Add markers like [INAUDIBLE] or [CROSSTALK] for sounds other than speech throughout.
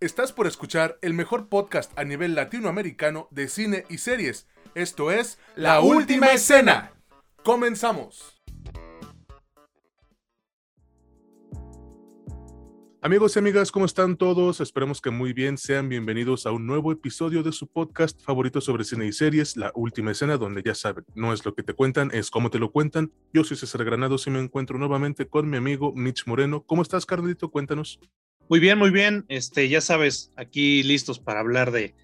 Estás por escuchar el mejor podcast a nivel latinoamericano de cine y series. Esto es La Última Escena. Comenzamos. Amigos y amigas, ¿cómo están todos? Esperemos que muy bien. Sean bienvenidos a un nuevo episodio de su podcast favorito sobre cine y series, La Última Escena, donde ya saben, no es lo que te cuentan, es cómo te lo cuentan. Yo soy César Granados y me encuentro nuevamente con mi amigo Mitch Moreno. ¿Cómo estás, Carlito? Cuéntanos. Muy bien, muy bien. Este, ya sabes, aquí listos para hablar de,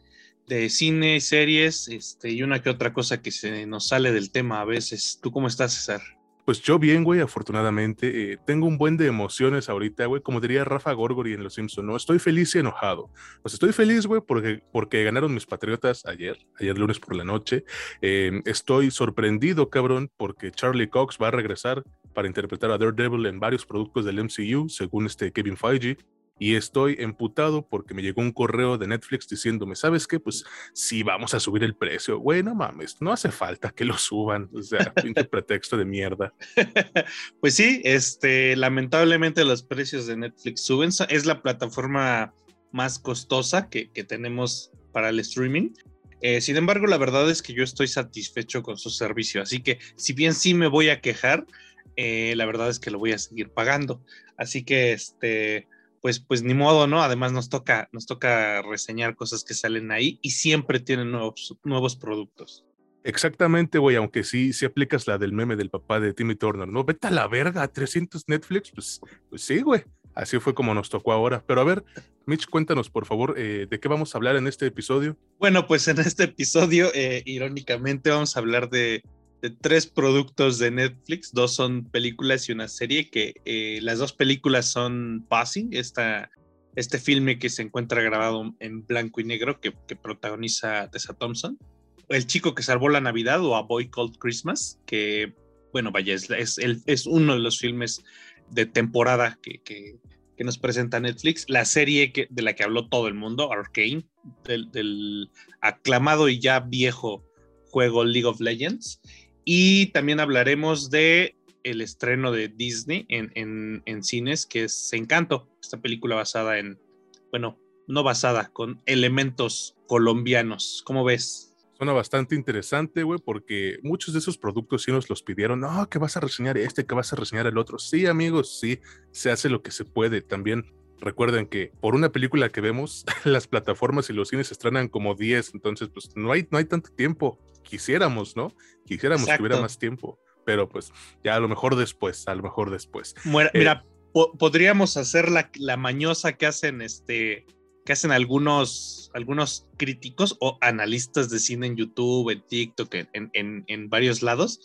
de cine, series, este, y una que otra cosa que se nos sale del tema a veces. ¿Tú cómo estás, César? Pues yo bien, güey, afortunadamente. Eh, tengo un buen de emociones ahorita, güey, como diría Rafa Gorgori en Los Simpsons, ¿no? Estoy feliz y enojado. Pues estoy feliz, güey, porque, porque ganaron mis Patriotas ayer, ayer lunes por la noche. Eh, estoy sorprendido, cabrón, porque Charlie Cox va a regresar para interpretar a Daredevil en varios productos del MCU, según este Kevin Feige y estoy emputado porque me llegó un correo de Netflix diciéndome, ¿sabes qué? Pues sí, vamos a subir el precio. Güey, no mames, no hace falta que lo suban. O sea, [LAUGHS] pinche pretexto de mierda. [LAUGHS] pues sí, este, lamentablemente los precios de Netflix suben. Es la plataforma más costosa que, que tenemos para el streaming. Eh, sin embargo, la verdad es que yo estoy satisfecho con su servicio. Así que, si bien sí me voy a quejar, eh, la verdad es que lo voy a seguir pagando. Así que, este, pues, pues ni modo, ¿no? Además nos toca, nos toca reseñar cosas que salen ahí y siempre tienen nuevos, nuevos productos. Exactamente, güey, aunque sí, si aplicas la del meme del papá de Timmy Turner, ¿no? Vete a la verga, 300 Netflix, pues, pues sí, güey. Así fue como nos tocó ahora. Pero a ver, Mitch, cuéntanos, por favor, eh, de qué vamos a hablar en este episodio. Bueno, pues en este episodio, eh, irónicamente, vamos a hablar de tres productos de Netflix, dos son películas y una serie, que eh, las dos películas son Passing, esta, este filme que se encuentra grabado en blanco y negro que, protagoniza Tessa Thompson, El chico que salvó la Navidad o A Boy Called Christmas, que, bueno, vaya, es, es, es uno de los filmes de temporada que, que, nos presenta Netflix, la serie que, de la que habló todo el mundo, Arcane, del, del aclamado y ya viejo juego League of Legends, y también hablaremos de el estreno de Disney en, en, cines, que es Encanto, esta película basada en, bueno, no basada, con elementos colombianos. ¿Cómo ves? Suena bastante interesante, güey, porque muchos de esos productos sí nos los pidieron. No, que vas a reseñar este, que vas a reseñar el otro. Sí, amigos, sí, se hace lo que se puede. También recuerden que por una película que vemos, [LAUGHS] las plataformas y los cines estrenan como 10, entonces pues no hay, no hay tanto tiempo quisiéramos, ¿no? Quisiéramos que hubiera más tiempo, pero pues ya a lo mejor después, a lo mejor después. Eh, mira, podríamos hacer la, la, mañosa que hacen este que hacen algunos, algunos críticos o analistas de cine en YouTube, en TikTok, en, en, en varios lados,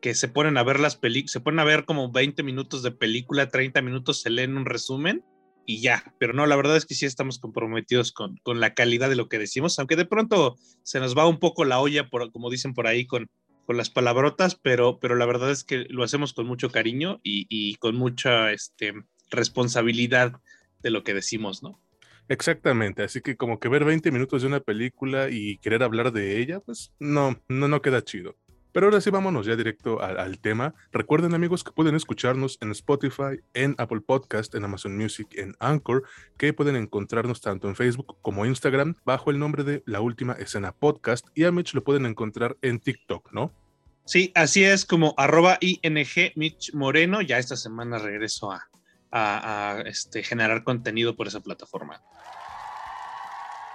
que se ponen a ver las películas, se ponen a ver como 20 minutos de película, 30 minutos se leen un resumen y ya. Pero no, la verdad es que sí estamos comprometidos con, con, la calidad de lo que decimos, aunque de pronto se nos va un poco la olla, por, como dicen por ahí, con, con las palabrotas, pero, pero la verdad es que lo hacemos con mucho cariño y, y con mucha este, responsabilidad de lo que decimos, ¿no? Exactamente, así que como que ver 20 minutos de una película y querer hablar de ella, pues no, no, no queda chido. Pero ahora sí, vámonos ya directo al, tema. Recuerden, amigos, que pueden escucharnos en Spotify, en Apple Podcast, en Amazon Music, en Anchor, que pueden encontrarnos tanto en Facebook como Instagram bajo el nombre de La Última Escena Podcast. Y a Mitch lo pueden encontrar en TikTok, ¿no? Sí, así es como arroba ING Moreno. Ya esta semana regreso a, a, este, generar contenido por esa plataforma.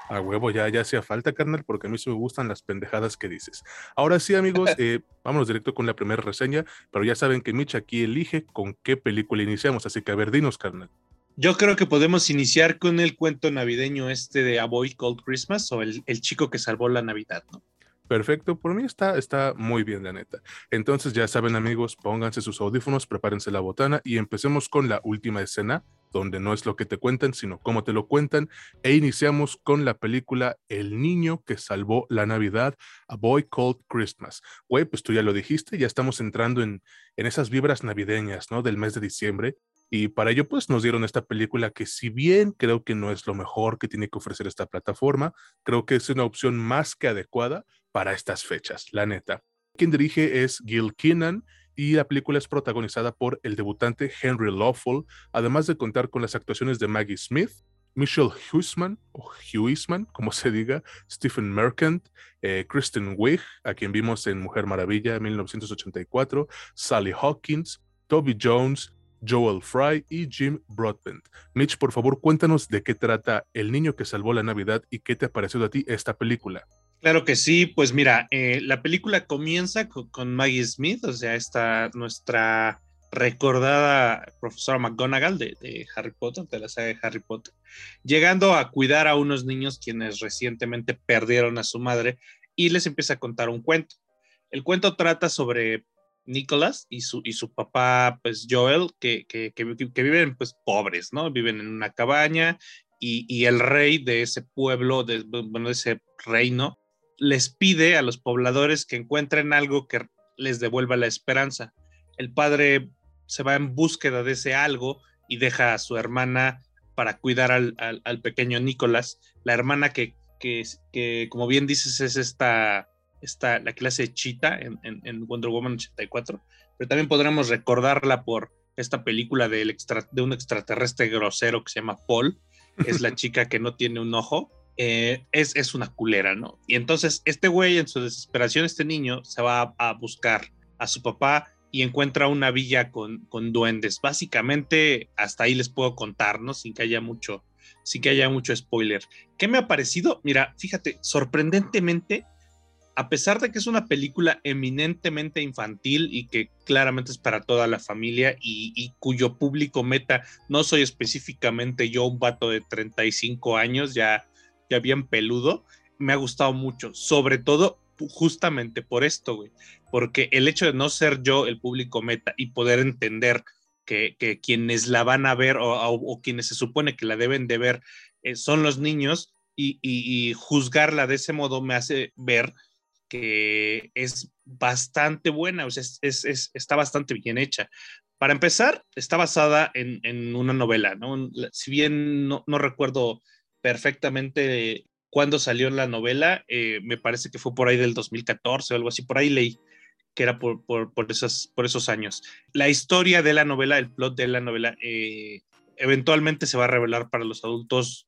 A huevo, ya, ya hacía falta, carnal, porque a mí sí me gustan las pendejadas que dices. Ahora sí, amigos, [LAUGHS] eh, vámonos directo con la primera reseña, pero ya saben que Mitch aquí elige con qué película iniciamos, así que a ver, dinos, carnal. Yo creo que podemos iniciar con el cuento navideño este de A Boy Called Christmas o el, el chico que salvó la Navidad, ¿no? Perfecto, por mí está, está muy bien, la neta. Entonces, ya saben, amigos, pónganse sus audífonos, prepárense la botana y empecemos con la última escena, donde no es lo que te cuentan, sino cómo te lo cuentan. E iniciamos con la película El niño que salvó la Navidad, A Boy Called Christmas. Güey, pues tú ya lo dijiste, ya estamos entrando en, en esas vibras navideñas, ¿no? Del mes de diciembre. Y para ello, pues nos dieron esta película que si bien creo que no es lo mejor que tiene que ofrecer esta plataforma, creo que es una opción más que adecuada para estas fechas, la neta. Quien dirige es Gil Keenan y la película es protagonizada por el debutante Henry Lawful, además de contar con las actuaciones de Maggie Smith, Michelle Huisman, o Huisman, como se diga, Stephen Merchant, eh, Kristen Wiig, a quien vimos en Mujer Maravilla 1984, Sally Hawkins, Toby Jones, Joel Fry y Jim Broadbent. Mitch, por favor, cuéntanos de qué trata El niño que salvó la Navidad y qué te ha parecido a ti esta película. Claro que sí, pues mira, eh, la película comienza con, Maggie Smith, o sea, esta nuestra recordada profesora McGonagall de, Harry Potter, de la saga de Harry Potter, llegando a cuidar a unos niños quienes recientemente perdieron a su madre y les empieza a contar un cuento. El cuento trata sobre Nicholas y su, y su papá, pues Joel, que, que, que, viven pues pobres, ¿no? Viven en una cabaña y, y el rey de ese pueblo, de, bueno, de ese reino, les pide a los pobladores que encuentren algo que les devuelva la esperanza. El padre se va en búsqueda de ese algo y deja a su hermana para cuidar al, pequeño Nicolás. La hermana que, que, como bien dices, es esta, esta la clase Chita en, en, Wonder Woman 84, pero también podremos recordarla por esta película de un extraterrestre grosero que se llama Paul, es la [LAUGHS] chica que no tiene un ojo eh, es, es, una culera, ¿no? Y entonces este güey en su desesperación, este niño, se va a, buscar a su papá y encuentra una villa con, con, duendes. Básicamente, hasta ahí les puedo contar, ¿no? Sin que haya mucho, sin que haya mucho spoiler. ¿Qué me ha parecido? Mira, fíjate, sorprendentemente, a pesar de que es una película eminentemente infantil y que claramente es para toda la familia y, y, cuyo público meta no soy específicamente yo, un vato de 35 años, ya ya bien peludo, me ha gustado mucho, sobre todo justamente por esto, güey, porque el hecho de no ser yo el público meta y poder entender que, quienes la van a ver o, quienes se supone que la deben de ver eh, son los niños y, juzgarla de ese modo me hace ver que es bastante buena, o sea, es, está bastante bien hecha. Para empezar, está basada en, una novela, ¿no? Si bien no, no recuerdo perfectamente cuando salió la novela, eh, me parece que fue por ahí del 2014 o algo así, por ahí leí que era por, por, por, esos, por esos años. La historia de la novela, el plot de la novela, eh, eventualmente se va a revelar para los adultos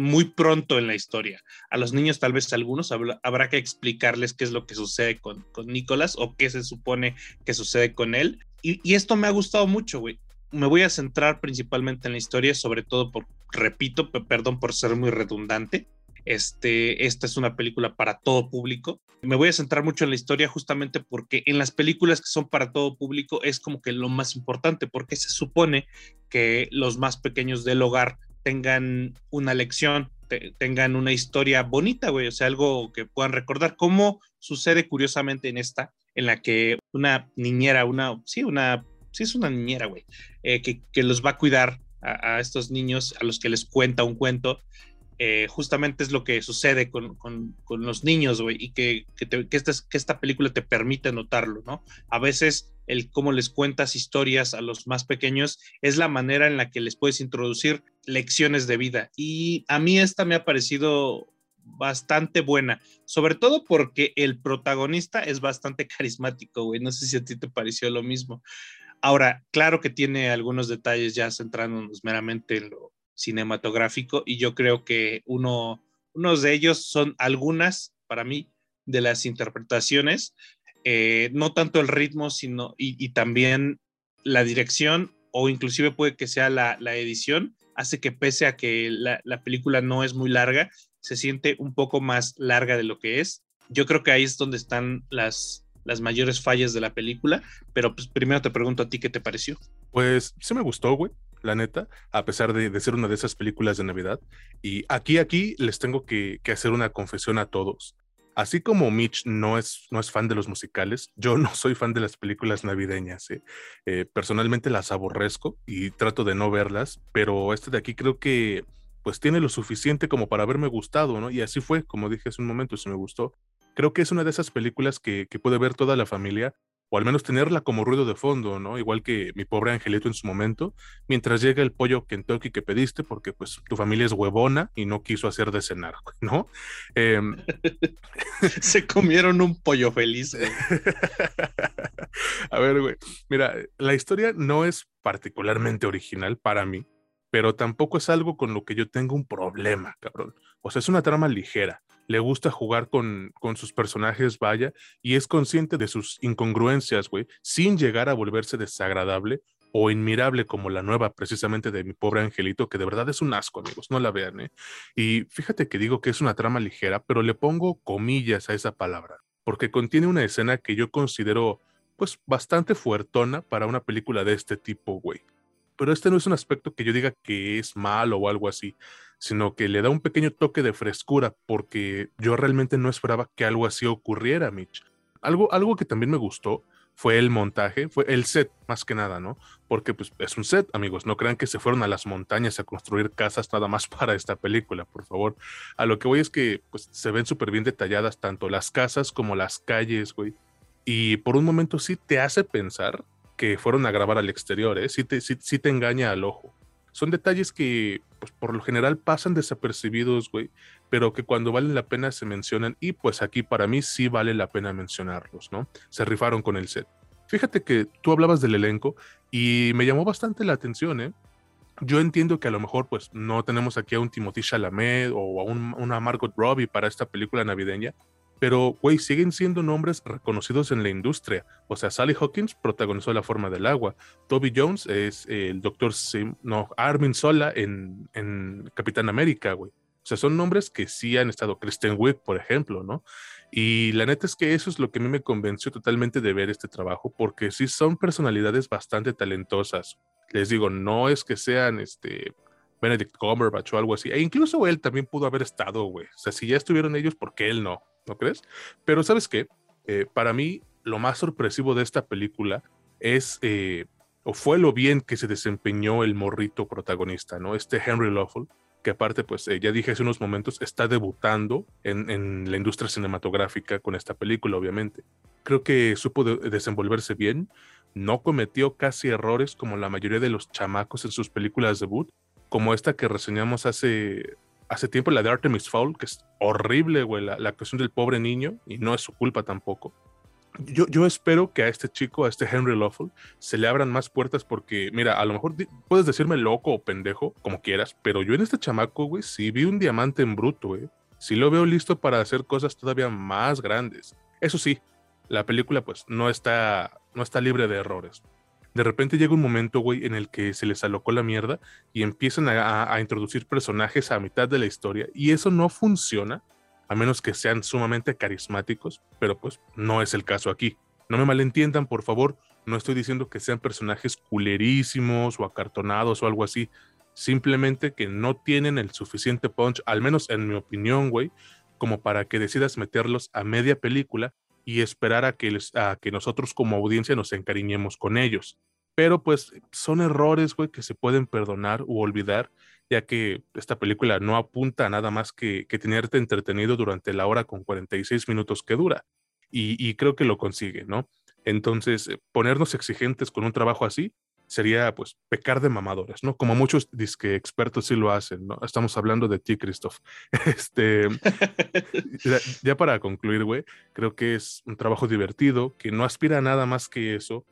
muy pronto en la historia. A los niños, tal vez algunos, habrá que explicarles qué es lo que sucede con, con Nicolás o qué se supone que sucede con él. Y, y esto me ha gustado mucho, güey me voy a centrar principalmente en la historia, sobre todo por, repito, perdón por ser muy redundante. Este, esta es una película para todo público. Me voy a centrar mucho en la historia justamente porque en las películas que son para todo público es como que lo más importante, porque se supone que los más pequeños del hogar tengan una lección, tengan una historia bonita, güey, o sea, algo que puedan recordar, como sucede curiosamente en esta, en la que una niñera, una, sí, una sí es una niñera, güey, eh, que, los va a cuidar a, estos niños a los que les cuenta un cuento. Eh, justamente es lo que sucede con, los niños, güey, y que, que, esta, película te permite notarlo, ¿no? A veces el cómo les cuentas historias a los más pequeños es la manera en la que les puedes introducir lecciones de vida. Y a mí esta me ha parecido bastante buena, sobre todo porque el protagonista es bastante [LAUGHS] carismático, güey. No sé si a ti te pareció lo mismo. Ahora, claro que tiene algunos detalles ya centrándonos meramente en lo cinematográfico y yo creo que uno, unos de ellos son algunas, para mí, de las interpretaciones, eh, no tanto el ritmo, sino y, también la dirección o inclusive puede que sea la, edición, hace que pese a que la, la película no es muy larga, se siente un poco más larga de lo que es. Yo creo que ahí es donde están las, las mayores fallas de la película, pero pues primero te pregunto a ti qué te pareció. Pues sí me gustó, güey, la neta, a pesar de, ser una de esas películas de Navidad. Y aquí, aquí les tengo que, hacer una confesión a todos. Así como Mitch no es, no es fan de los musicales, yo no soy fan de las películas navideñas. ¿eh? Eh, personalmente las aborrezco y trato de no verlas, pero este de aquí creo que pues tiene lo suficiente como para haberme gustado, ¿no? Y así fue, como dije hace un momento, se me gustó creo que es una de esas películas que, puede ver toda la familia, o al menos tenerla como ruido de fondo, ¿no? Igual que mi pobre angelito en su momento, mientras llega el pollo Kentucky que pediste, porque pues tu familia es huevona y no quiso hacer de cenar, [LAUGHS] ¿no? Em, [LAUGHS] Se comieron un pollo feliz. [LAUGHS] A ver, güey, mira, la historia no es particularmente original para mí, pero tampoco es algo con lo que yo tenga un problema, cabrón. O sea, es una trama ligera. Le gusta jugar con, sus personajes, vaya, y es consciente de sus incongruencias, güey, sin llegar a volverse desagradable o inmirable como la nueva precisamente de mi pobre angelito, que de verdad es un asco, amigos, no la vean, ¿eh? Y fíjate que digo que es una trama ligera, pero le pongo comillas a esa palabra, porque contiene una escena que yo considero pues bastante fuertona para una película de este tipo, güey. Pero este no es un aspecto que yo diga que es malo o algo así, sino que le da un pequeño toque de frescura, porque yo realmente no esperaba que algo así ocurriera, Mitch. Algo, algo que también me gustó fue el montaje, fue el set más que nada, ¿no? Porque pues es un set, amigos, no crean que se fueron a las montañas a construir casas nada más [LAUGHS] para esta película, por favor. A lo que voy es que pues se ven súper bien detalladas tanto las casas como las calles, güey. Y por un momento sí te hace pensar que fueron a grabar al exterior, ¿eh? Sí te, sí, sí te engaña al ojo. Son detalles que pues, por lo general pasan desapercibidos, güey, pero que cuando vale la pena se mencionan y pues aquí para mí sí vale la pena mencionarlos, ¿no? Se rifaron con el set. Fíjate que tú hablabas del elenco y me llamó bastante la atención, ¿eh? Yo entiendo que a lo mejor pues no tenemos aquí a un Timothy Chalamet o a una Margot Robbie para esta película navideña, pero, güey, siguen siendo nombres reconocidos en la industria. O sea, Sally Hawkins protagonizó La forma del agua. Toby Jones es el doctor Sim, no, Armin Sola en, en Capitán América, güey. O sea, son nombres que sí han estado, Kristen Wiig, por ejemplo, ¿no? Y la neta es que eso es lo que a mí me convenció totalmente de ver este trabajo, porque sí son personalidades bastante talentosas. Les digo, no es que sean este Benedict Cumberbatch o algo así. E incluso él también pudo haber estado, güey. O sea, si ya estuvieron ellos, ¿por qué él no? ¿No crees? Pero ¿sabes qué? Eh, para mí, lo más sorpresivo de esta película es, eh, o fue lo bien que se desempeñó el morrito protagonista, ¿no? Este Henry Lawful que aparte, pues eh, ya dije hace unos momentos, está debutando en, la industria cinematográfica con esta película, obviamente. Creo que supo desenvolverse bien, no cometió casi errores como la mayoría de los chamacos en sus películas debut, como esta que reseñamos hace, hace tiempo, la de Artemis Fowl, que es horrible, güey, la, la actuación del pobre niño, y no es su culpa tampoco yo, espero que a este chico, a este Henry Lawful, se le abran más puertas porque, mira, a lo mejor puedes decirme loco o pendejo, como quieras, pero yo en este chamaco, güey, sí vi un diamante en bruto, güey. Sí lo veo listo para hacer cosas todavía más grandes. Eso sí, la película pues no está, no está libre de errores. De repente llega un momento, güey, en el que se les alocó la mierda y empiezan a introducir personajes a mitad de la historia y eso no funciona a menos que sean sumamente carismáticos, pero pues no es el caso aquí. No me malentiendan, por favor, no estoy diciendo que sean personajes culerísimos o acartonados o algo así, simplemente que no tienen el suficiente punch, al menos en mi opinión, güey, como para que decidas meterlos a media película y esperar a que, a que nosotros como audiencia nos encariñemos con ellos. Pero pues son errores, güey, que se pueden perdonar u olvidar ya que esta película no apunta a nada más que, que tenerte entretenido durante la hora con 46 minutos que dura. Y, creo que lo consigue, ¿no? Entonces, eh, ponernos exigentes con un trabajo así sería, pues, pecar de mamadores, ¿no? Como muchos disque expertos sí lo hacen, ¿no? Estamos hablando de ti, Christoph. [LAUGHS] Este, ya, para concluir, güey, creo que es un trabajo divertido, que no aspira a nada más que eso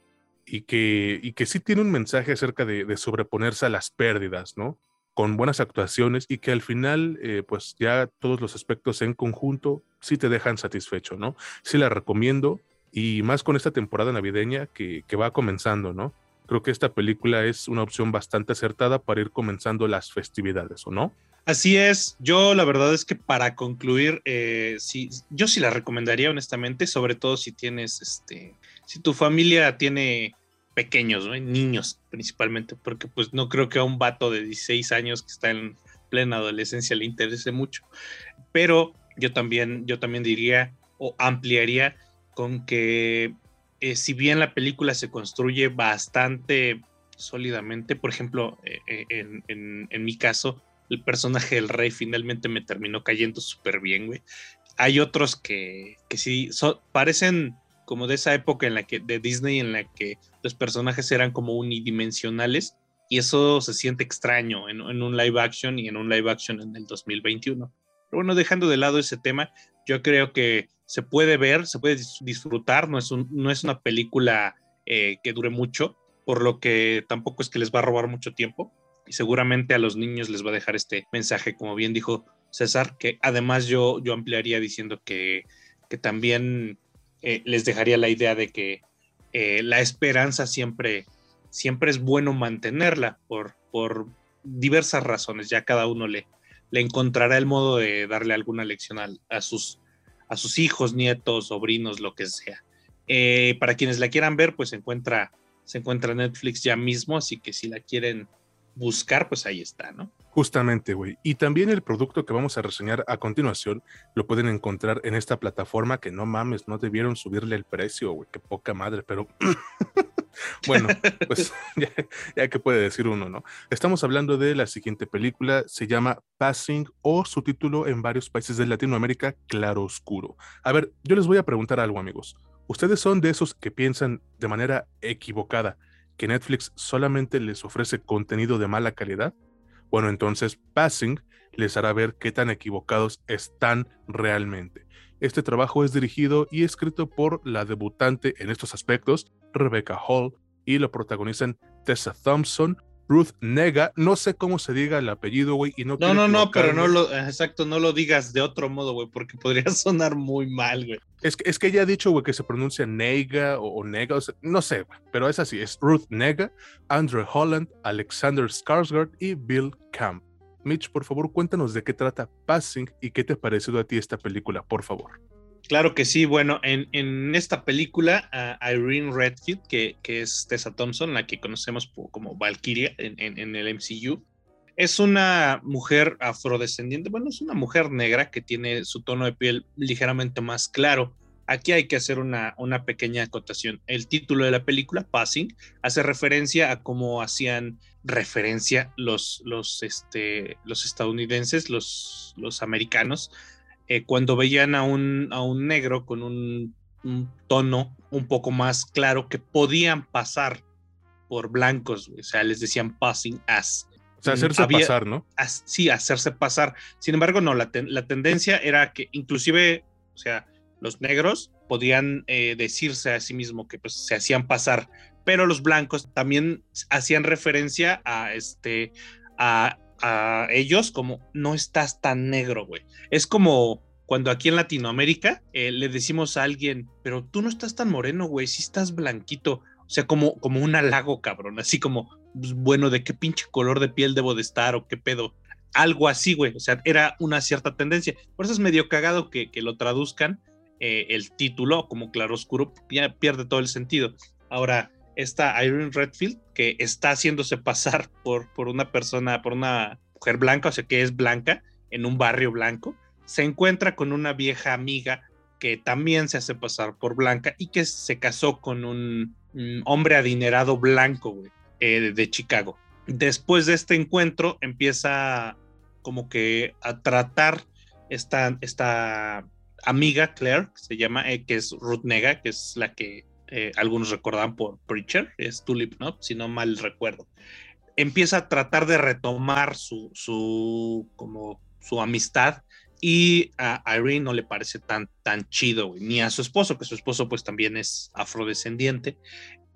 y que, y que sí tiene un mensaje acerca de, sobreponerse a las pérdidas, ¿no? con buenas actuaciones y que al final, eh, pues ya todos los aspectos en conjunto sí te dejan satisfecho, ¿no? Sí la recomiendo y más con esta temporada navideña que, va comenzando, ¿no? Creo que esta película es una opción bastante acertada para ir comenzando las festividades, ¿o no? Así es, yo la verdad es que para concluir, eh, sí, yo sí la recomendaría honestamente, sobre todo si tienes, este, si tu familia tiene pequeños, niños principalmente, porque pues no creo que a un vato de 16 años que está en plena adolescencia le interese mucho. Pero yo también, yo también diría o ampliaría con que eh, si bien la película se construye bastante sólidamente, por ejemplo, eh, eh, en, mi caso, el personaje del rey finalmente me terminó cayendo súper bien, güey. Hay otros que, que sí parecen como de esa época en la que, de Disney, en la que los personajes eran como unidimensionales y eso se siente extraño en, un live action y en un live action en el 2021. Pero bueno, dejando de lado ese tema, yo creo que se puede ver, se puede disfrutar, no es, no es una película eh, que dure mucho, por lo que tampoco es que les va a robar mucho tiempo. y seguramente a los niños les va a dejar este mensaje, como bien dijo César, que además yo, yo ampliaría diciendo que, que también eh, les dejaría la idea de que eh, la esperanza siempre, siempre es bueno mantenerla por, por diversas razones, ya cada uno le, le encontrará el modo de darle alguna lección a, sus, a sus hijos, nietos, sobrinos, lo que sea. Eh, para quienes la quieran ver, pues se encuentra, se encuentra Netflix ya mismo, así que si la quieren buscar, pues ahí está, ¿no? Justamente, güey. Y también el producto que vamos a reseñar a continuación lo pueden encontrar en esta plataforma que no mames, no debieron subirle el precio, güey. Qué poca madre, pero [LAUGHS] bueno, pues [LAUGHS] [LAUGHS] ya, que puede decir uno, ¿no? Estamos hablando de la siguiente película, se llama Passing o su título en varios países de Latinoamérica, Claro Oscuro. A ver, yo les voy a preguntar algo, amigos. ¿Ustedes son de esos que piensan de manera equivocada que Netflix solamente les ofrece contenido de mala calidad? Bueno, entonces Passing les hará ver qué tan equivocados están realmente. Este trabajo es dirigido y escrito por la debutante en estos aspectos, Rebecca Hall, y lo protagonizan Tessa Thompson, Ruth Nega, no sé cómo se diga el apellido, güey, y no No, no, no, pero no lo, exacto, no lo digas de otro modo, güey, porque podría [LAUGHS] sonar muy mal, güey. Es que, es que ella ha dicho, que se pronuncia Nega o, Nega, no sé, pero es así, es Ruth Nega, Andrew Holland, Alexander Skarsgård y Bill Camp. Mitch, por favor, cuéntanos de qué trata Passing y qué te ha parecido a ti esta película, por favor. Claro que sí. Bueno, en, esta película, Irene Redfield, que, es Tessa Thompson, la que conocemos como Valkyria en, el MCU, es una mujer afrodescendiente. Bueno, es una mujer negra que tiene su tono de piel ligeramente más claro. Aquí hay que hacer una, una pequeña acotación. El título de la película, Passing, hace referencia a cómo hacían referencia los, los, este, los estadounidenses, los, los americanos, eh, cuando veían a un, a un negro con un, tono un poco más claro que podían pasar por blancos, o sea, les decían passing as. O sea, hacerse pasar, ¿no? sí, hacerse pasar. Sin embargo, no, la, tendencia era que inclusive, o sea, los negros podían eh, decirse a sí mismo que pues, se hacían pasar, pero los blancos también hacían referencia a este a a ellos como no estás tan negro, güey. Es como cuando aquí en Latinoamérica eh, le decimos a alguien, pero tú no estás tan moreno, güey, sí estás blanquito. O sea, como, como un halago, cabrón. Así como, bueno, ¿de qué pinche color de piel debo de estar o qué pedo? Algo así, güey. O sea, era una cierta tendencia. Por eso es medio cagado que, que lo traduzcan eh, el título como claroscuro, ya pierde todo el sentido. Ahora, esta Irene Redfield, que está haciéndose pasar por, por una persona, por una mujer blanca, o sea que es blanca, en un barrio blanco, se encuentra con una vieja amiga que también se hace pasar por blanca y que se casó con un, hombre adinerado blanco, eh, de Chicago. Después de este encuentro empieza como que a tratar esta, esta amiga Claire, que se llama, eh, que es Ruth Nega, que es la que eh, algunos recordan por Preacher, es Tulip, ¿no? Si no mal recuerdo. Empieza a tratar de retomar su, su, como su amistad y a Irene no le parece tan, tan chido, ni a su esposo, que su esposo pues también es afrodescendiente.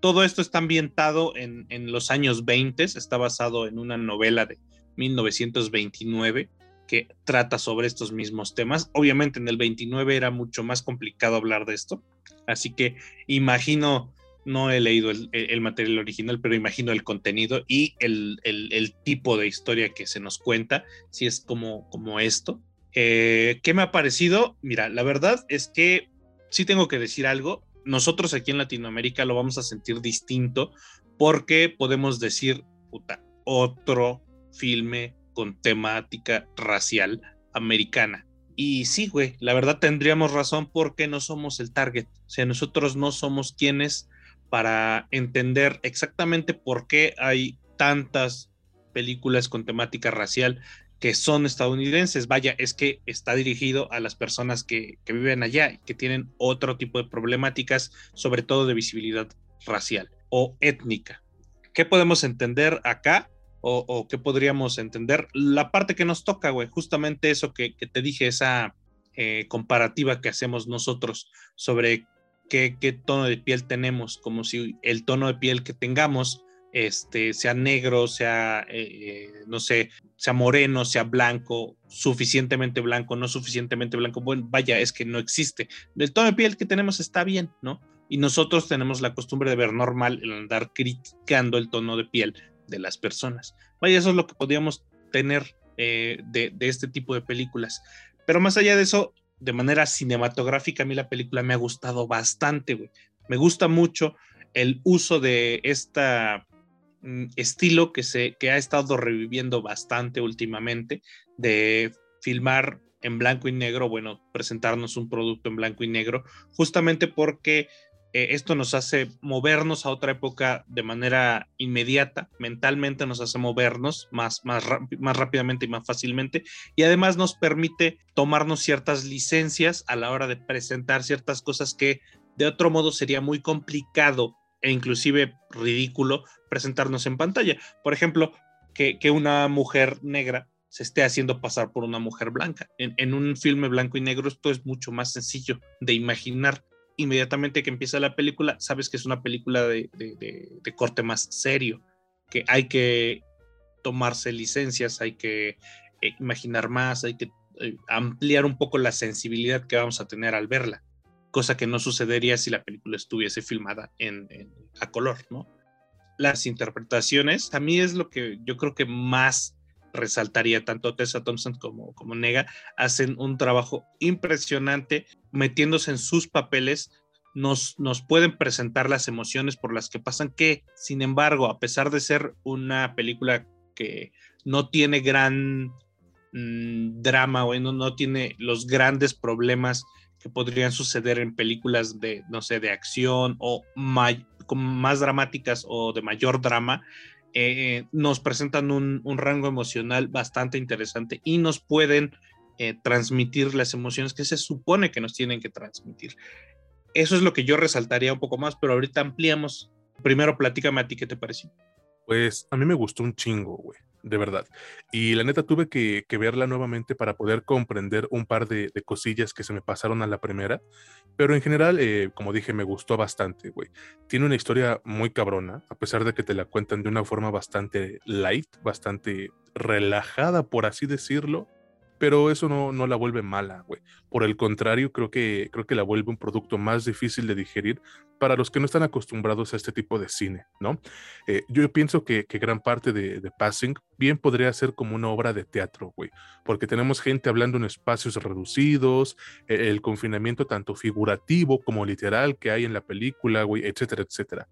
Todo esto está ambientado en, los años 20, está basado en una novela de 1929 que trata sobre estos mismos temas. Obviamente en el 29 era mucho más complicado hablar de esto, así que imagino, no he leído el, material original, pero imagino el contenido y el, tipo de historia que se nos cuenta, si es como, como esto. Eh, ¿Qué me ha parecido? Mira, la verdad es que sí tengo que decir algo. Nosotros aquí en Latinoamérica lo vamos a sentir distinto porque podemos decir, puta, otro filme con temática racial americana. Y sí, güey, la verdad tendríamos razón porque no somos el target. O sea, nosotros no somos quienes para entender exactamente por qué hay tantas películas con temática racial que son estadounidenses. Vaya, es que está dirigido a las personas que, que viven allá y que tienen otro tipo de problemáticas, sobre todo de visibilidad racial o étnica. ¿Qué podemos entender acá? o, qué podríamos entender. La parte que nos toca, güey, justamente eso que, te dije, esa eh, comparativa que hacemos nosotros sobre qué, qué, tono de piel tenemos, como si el tono de piel que tengamos este, sea negro, sea, eh, eh, no sé, sea moreno, sea blanco, suficientemente blanco, no suficientemente blanco. Bueno, vaya, es que no existe. El tono de piel que tenemos está bien, ¿no? Y nosotros tenemos la costumbre de ver normal el andar criticando el tono de piel de las personas. Vaya, eso es lo que podríamos tener eh, de, de este tipo de películas. Pero más allá de eso, de manera cinematográfica, a mí la película me ha gustado bastante, güey. Me gusta mucho el uso de esta estilo que, se, que ha estado reviviendo bastante últimamente de filmar en blanco y negro, bueno, presentarnos un producto en blanco y negro, justamente porque eh, esto nos hace movernos a otra época de manera inmediata, mentalmente nos hace movernos más, más, más rápidamente y más fácilmente, y además nos permite tomarnos ciertas licencias a la hora de presentar ciertas cosas que de otro modo sería muy complicado e inclusive ridículo presentarnos en pantalla. Por ejemplo, que, una mujer negra se esté haciendo pasar por una mujer blanca. En, un filme blanco y negro esto es mucho más sencillo de imaginar. Inmediatamente que empieza la película, sabes que es una película de, corte más serio, que hay que tomarse licencias, hay que eh, imaginar más, hay que eh, ampliar un poco la sensibilidad que vamos a tener al verla cosa que no sucedería si la película estuviese filmada en, a color, ¿no? Las interpretaciones, a mí es lo que yo creo que más resaltaría, tanto Tessa Thompson como, como Nega, hacen un trabajo impresionante metiéndose en sus papeles, nos, nos pueden presentar las emociones por las que pasan, que sin embargo, a pesar de ser una película que no tiene gran mm, drama, o no tiene los grandes problemas que podrían suceder en películas de, no sé, de acción o más dramáticas o de mayor drama, eh, nos presentan un, rango emocional bastante interesante y nos pueden eh, transmitir las emociones que se supone que nos tienen que transmitir. Eso es lo que yo resaltaría un poco más, pero ahorita ampliamos. Primero, platícame a ti qué te pareció. Pues a mí me gustó un chingo, güey de verdad. Y la neta tuve que, verla nuevamente para poder comprender un par de, cosillas que se me pasaron a la primera. Pero en general, eh, como dije, me gustó bastante, güey. Tiene una historia muy cabrona, a pesar de que te la cuentan de una forma bastante light, bastante relajada, por así decirlo pero eso no, no la vuelve mala, güey. Por el contrario, creo que, creo que la vuelve un producto más difícil de digerir para los que no están acostumbrados a este tipo de cine, ¿no? Eh, yo pienso que, que, gran parte de, de, Passing bien podría ser como una obra de teatro, güey, porque tenemos gente hablando en espacios reducidos, e, el confinamiento tanto figurativo como literal que hay en la película, güey, etcétera, etcétera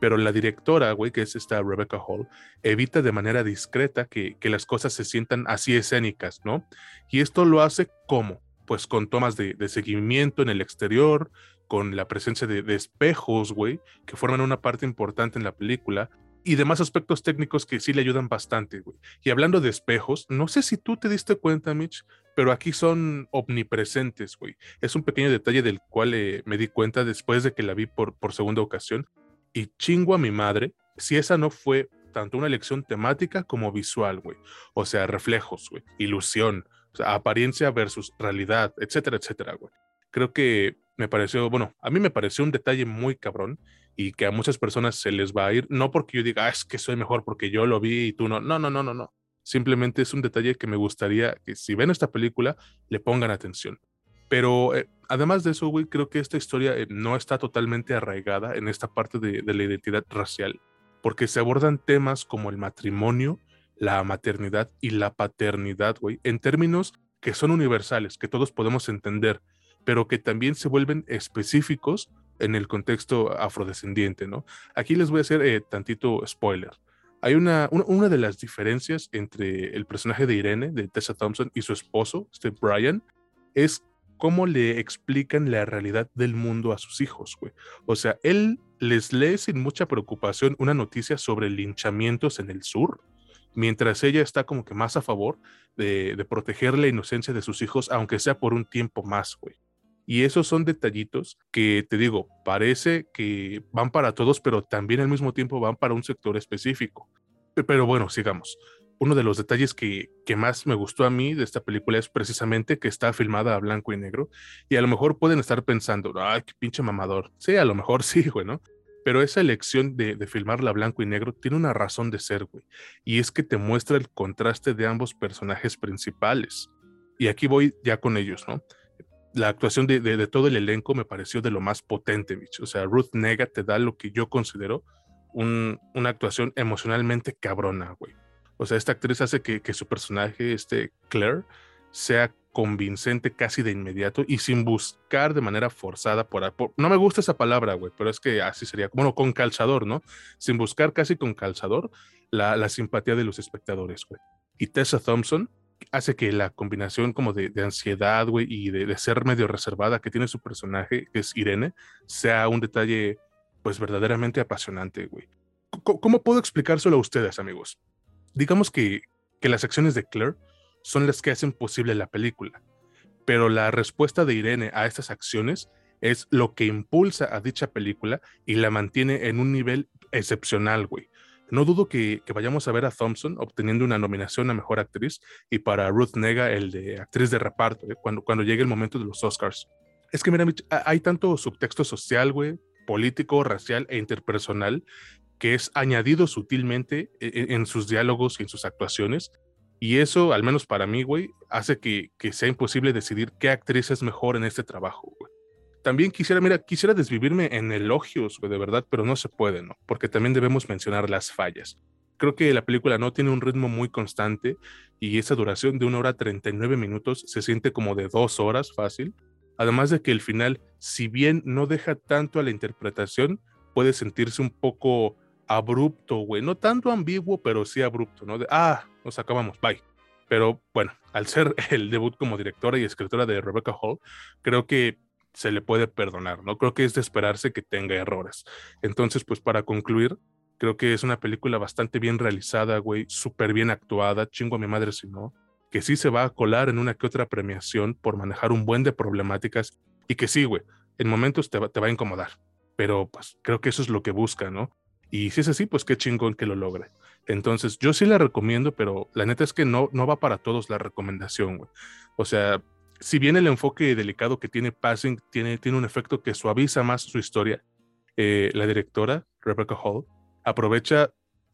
pero la directora, güey, que es esta Rebecca Hall, evita de manera discreta que, las cosas se sientan así escénicas, ¿no? Y esto lo hace como? Pues con tomas de, seguimiento en el exterior, con la presencia de, espejos, güey, que forman una parte importante en la película, y demás aspectos técnicos que sí le ayudan bastante, güey. Y hablando de espejos, no sé si tú te diste cuenta, Mitch, pero aquí son omnipresentes, güey. Es un pequeño detalle del cual eh, me di cuenta después de que la vi por, por segunda ocasión, y chingo a mi madre si esa no fue tanto una elección temática como visual, güey. O sea, reflejos, güey, ilusión, apariencia versus realidad, etcétera, etcétera, güey. Creo que me pareció, bueno, a mí me pareció un detalle muy cabrón y que a muchas personas se les va a ir, no porque yo diga, ah, es que soy mejor porque yo lo vi y tú no, no, no, no, no, no. Simplemente es un detalle que me gustaría que si ven esta película le pongan atención. Pero eh, además de eso, güey, creo que esta historia eh, no está totalmente arraigada en esta parte de, la identidad racial, porque se abordan temas como el matrimonio, la maternidad y la paternidad, güey, en términos que son universales, que todos podemos entender, pero que también se vuelven específicos en el contexto afrodescendiente, ¿no? Aquí les voy a hacer eh, tantito spoiler. Hay una, una, una, de las diferencias entre el personaje de Irene, de Tessa Thompson, y su esposo, este Brian, es cómo le explican la realidad del mundo a sus hijos, güey. O sea, él les lee sin mucha preocupación una noticia sobre linchamientos en el sur, mientras ella está como que más a favor de, proteger la inocencia de sus hijos, aunque sea por un tiempo más, güey. Y esos son detallitos que te digo, parece que van para todos, pero también al mismo tiempo van para un sector específico. Pero bueno, sigamos uno de los detalles que, más me gustó a mí de esta película es precisamente que está filmada a blanco y negro. Y a lo mejor pueden estar pensando, ay, qué pinche mamador. Sí, a lo mejor [LAUGHS] sí, güey, ¿no? pero esa elección de, de filmarla blanco y negro tiene una razón de ser, güey. Y es que te muestra el contraste de ambos personajes principales. Y aquí voy ya con ellos, ¿no? La actuación de, de, todo el elenco me pareció de lo más potente, bicho. O sea, Ruth Nega te da lo que yo considero un, una actuación emocionalmente cabrona, güey. O sea, esta actriz hace que, que su personaje, este Claire, sea convincente casi de inmediato y sin buscar de manera forzada por, no me gusta esa palabra, güey, pero es que así sería, bueno, con calzador, ¿no? Sin buscar casi con calzador la, la simpatía de los espectadores, güey. Y Tessa Thompson hace que la combinación como de, de ansiedad, güey, y de, de, ser medio reservada que tiene su personaje, que es Irene, sea un detalle, pues verdaderamente apasionante, güey. ¿Cómo puedo explicárselo a ustedes, amigos? Digamos que, que las acciones de Claire son las que hacen posible la película. Pero la respuesta de Irene a estas acciones es lo que impulsa a dicha película y la mantiene en un nivel excepcional, güey. No dudo que, vayamos a ver a Thompson obteniendo una nominación a Mejor Actriz y para Ruth Nega el de Actriz de Reparto, eh, cuando, cuando llegue el momento de los Oscars. Es que mira, hay tanto subtexto social, güey, político, racial e interpersonal que es añadido sutilmente en, e, en sus diálogos y en sus actuaciones y eso, al menos para mí, güey, hace que, que, sea imposible decidir qué actriz es mejor en este trabajo, güey. También quisiera, mira, quisiera desvivirme en elogios, güey, de verdad, pero no se puede, ¿no? Porque también debemos mencionar las fallas. Creo que la película no tiene un ritmo muy constante y esa duración de una hora 39 minutos se siente como de dos horas fácil. Además de que el final, si bien no deja tanto a la interpretación, puede sentirse un poco abrupto, güey. No tanto ambiguo, pero sí abrupto, ¿no? De, ah, nos acabamos, bye. Pero bueno, al ser [LAUGHS] el debut como directora y escritora de Rebecca Hall, creo que se le puede perdonar, ¿no? Creo que es de esperarse que tenga errores. Entonces, pues para concluir, creo que es una película bastante bien realizada, güey, súper bien actuada, chingo a mi madre si no, que sí se va a colar en una que otra premiación por manejar un buen de problemáticas y que sí, güey, en momentos te va, te va a incomodar, pero pues creo que eso es lo que busca, ¿no? Y si es así, pues qué chingón que lo logre. Entonces, yo sí la recomiendo, pero la neta es que no, no va para todos la recomendación, güey. O sea, si bien el enfoque delicado que tiene Passing tiene, tiene un efecto que suaviza más su historia, eh, la directora, Rebecca Hall, aprovecha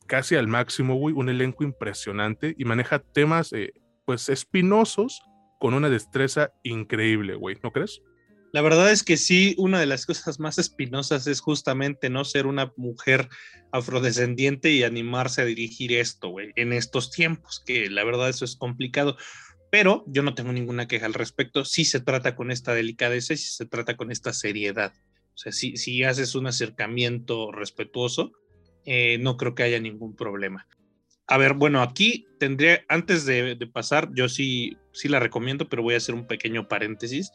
casi al máximo, güey, un elenco impresionante y maneja temas, eh, pues, espinosos con una destreza increíble, güey, ¿no crees? La verdad es que sí, una de las cosas más espinosas es justamente no ser una mujer afrodescendiente y animarse a dirigir esto, güey, en estos tiempos, que la verdad eso es complicado. Pero yo no tengo ninguna queja al respecto. Sí se trata con esta delicadeza y sí se trata con esta seriedad. O sea, si, si haces un acercamiento respetuoso, eh, no creo que haya ningún problema. A ver, bueno, aquí tendría, antes de, de pasar, yo sí, sí la recomiendo, pero voy a hacer un pequeño paréntesis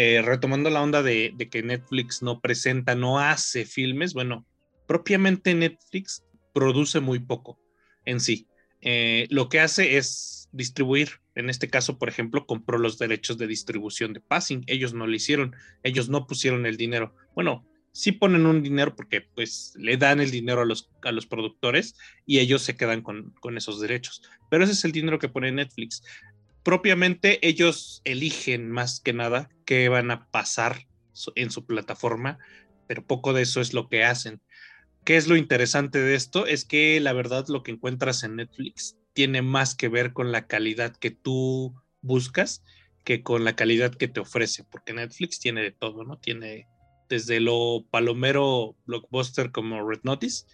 eh, retomando la onda de, que Netflix no presenta, no hace filmes, bueno, propiamente Netflix produce muy poco en sí. Eh, lo que hace es distribuir. En este caso, por ejemplo, compró los derechos de distribución de Passing. Ellos no lo hicieron, ellos no pusieron el dinero. Bueno, sí ponen un dinero porque pues le dan el dinero a los, a los productores y ellos se quedan con, con esos derechos. Pero ese es el dinero que pone Netflix propiamente ellos eligen más que nada qué van a pasar en su plataforma, pero poco de eso es lo que hacen. ¿Qué es lo interesante de esto? Es que la verdad lo que encuentras en Netflix tiene más que ver con la calidad que tú buscas que con la calidad que te ofrece, porque Netflix tiene de todo, ¿no? Tiene desde lo palomero blockbuster como Red Notice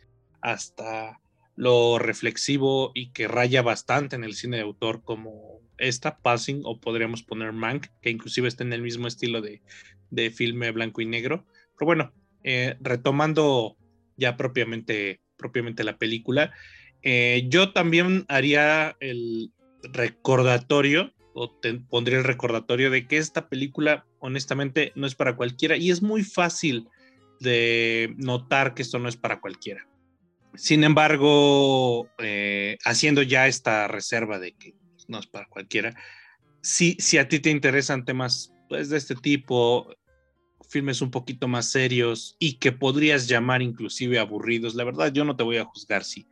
hasta lo reflexivo y que raya bastante en el cine de autor como esta, Passing, o podríamos poner Mank, que inclusive está en el mismo estilo de, de filme blanco y negro. Pero bueno, eh, retomando ya propiamente, propiamente la película, eh, yo también haría el recordatorio, o pondría el recordatorio de que esta película, honestamente, no es para cualquiera, y es muy fácil de notar que esto no es para cualquiera. Sin embargo, eh, haciendo ya esta reserva de que no es para cualquiera, si, si a ti te interesan temas pues, de este tipo, filmes un poquito más serios y que podrías llamar inclusive aburridos, la verdad yo no te voy a juzgar si,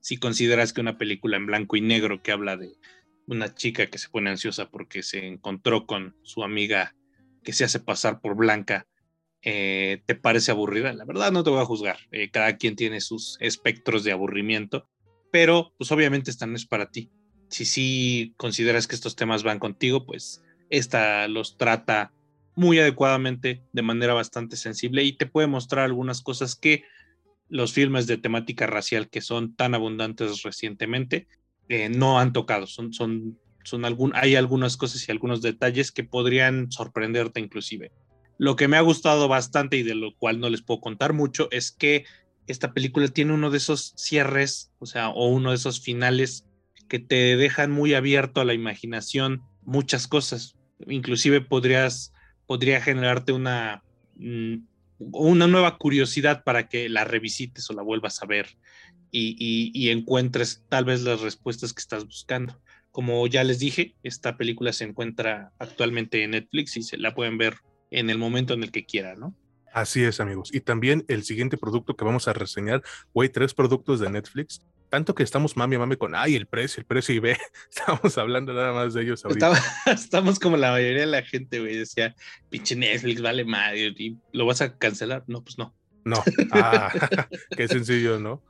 si consideras que una película en blanco y negro que habla de una chica que se pone ansiosa porque se encontró con su amiga que se hace pasar por blanca eh, te parece aburrida, la verdad no te voy a juzgar. Eh, cada quien tiene sus espectros de aburrimiento, pero pues obviamente esta no es para ti. Si sí consideras que estos temas van contigo, pues esta los trata muy adecuadamente, de manera bastante sensible y te puede mostrar algunas cosas que los filmes de temática racial que son tan abundantes recientemente eh, no han tocado. Son, son, son algún, hay algunas cosas y algunos detalles que podrían sorprenderte inclusive. Lo que me ha gustado bastante y de lo cual no les puedo contar mucho es que esta película tiene uno de esos cierres, o sea, o uno de esos finales que te dejan muy abierto a la imaginación muchas cosas. Inclusive podrías, podría generarte una, mm, una nueva curiosidad para que la revisites o la vuelvas a ver y, encuentres tal vez las respuestas que estás buscando. Como ya les dije, esta película se encuentra actualmente en Netflix y se la pueden ver en el momento en el que quieran, ¿no? Así es, amigos. Y también el siguiente producto que vamos a reseñar, güey, tres productos de Netflix. Tanto que estamos mami mami con, ay, el precio, el precio y ve, [LAUGHS] estamos hablando nada más de ellos ahorita. [LAUGHS] Estamos, como la mayoría de la gente, güey, decía, pinche Netflix, vale madre, y lo vas a cancelar. No, pues no. No, ah, [LAUGHS] qué sencillo, ¿no?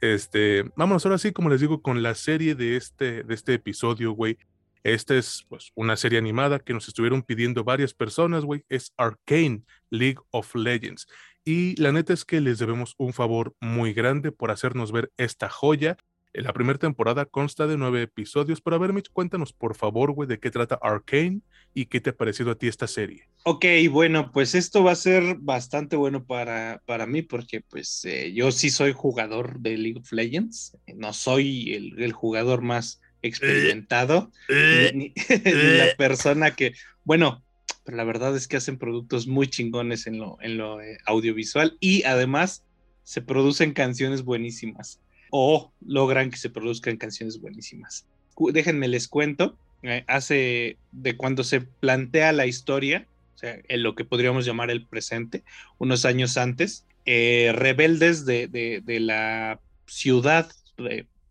Este, vámonos ahora sí, como les digo, con la serie de este, de este episodio, güey. Esta es pues, una serie animada que nos estuvieron pidiendo varias personas, güey. Es Arcane League of Legends. Y la neta es que les debemos un favor muy grande por hacernos ver esta joya. La primera temporada consta de nueve episodios, pero a ver, Mitch, cuéntanos por favor, güey, de qué trata Arcane y qué te ha parecido a ti esta serie. Ok, bueno, pues esto va a ser bastante bueno para, para mí porque pues eh, yo sí soy jugador de League of Legends, no soy el, el jugador más experimentado, eh, [LAUGHS] ni, la eh. persona que, bueno, pero la verdad es que hacen productos muy chingones en lo, en lo eh, audiovisual y además se producen canciones buenísimas o logran que se produzcan canciones buenísimas. Déjenme les cuento, hace de cuando se plantea la historia, o sea, en lo que podríamos llamar el presente, unos años antes, rebeldes de, de, de, la ciudad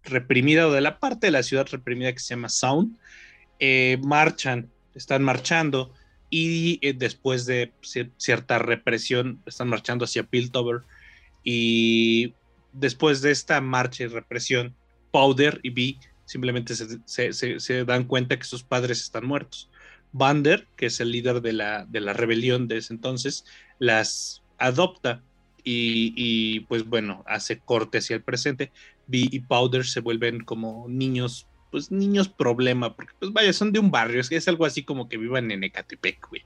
reprimida o de la parte de la ciudad reprimida que se llama Sound, eh, marchan, están marchando y eh, después de cierta represión están marchando hacia Piltover y después de esta marcha y represión, Powder y B simplemente se, dan cuenta que sus padres están muertos. Bander, que es el líder de la, de la rebelión de ese entonces, las adopta y, y, pues bueno, hace corte hacia el presente y Powder se vuelven como niños, pues niños problema, porque pues vaya, son de un barrio, es, es algo así como que vivan en Ecatepec, güey.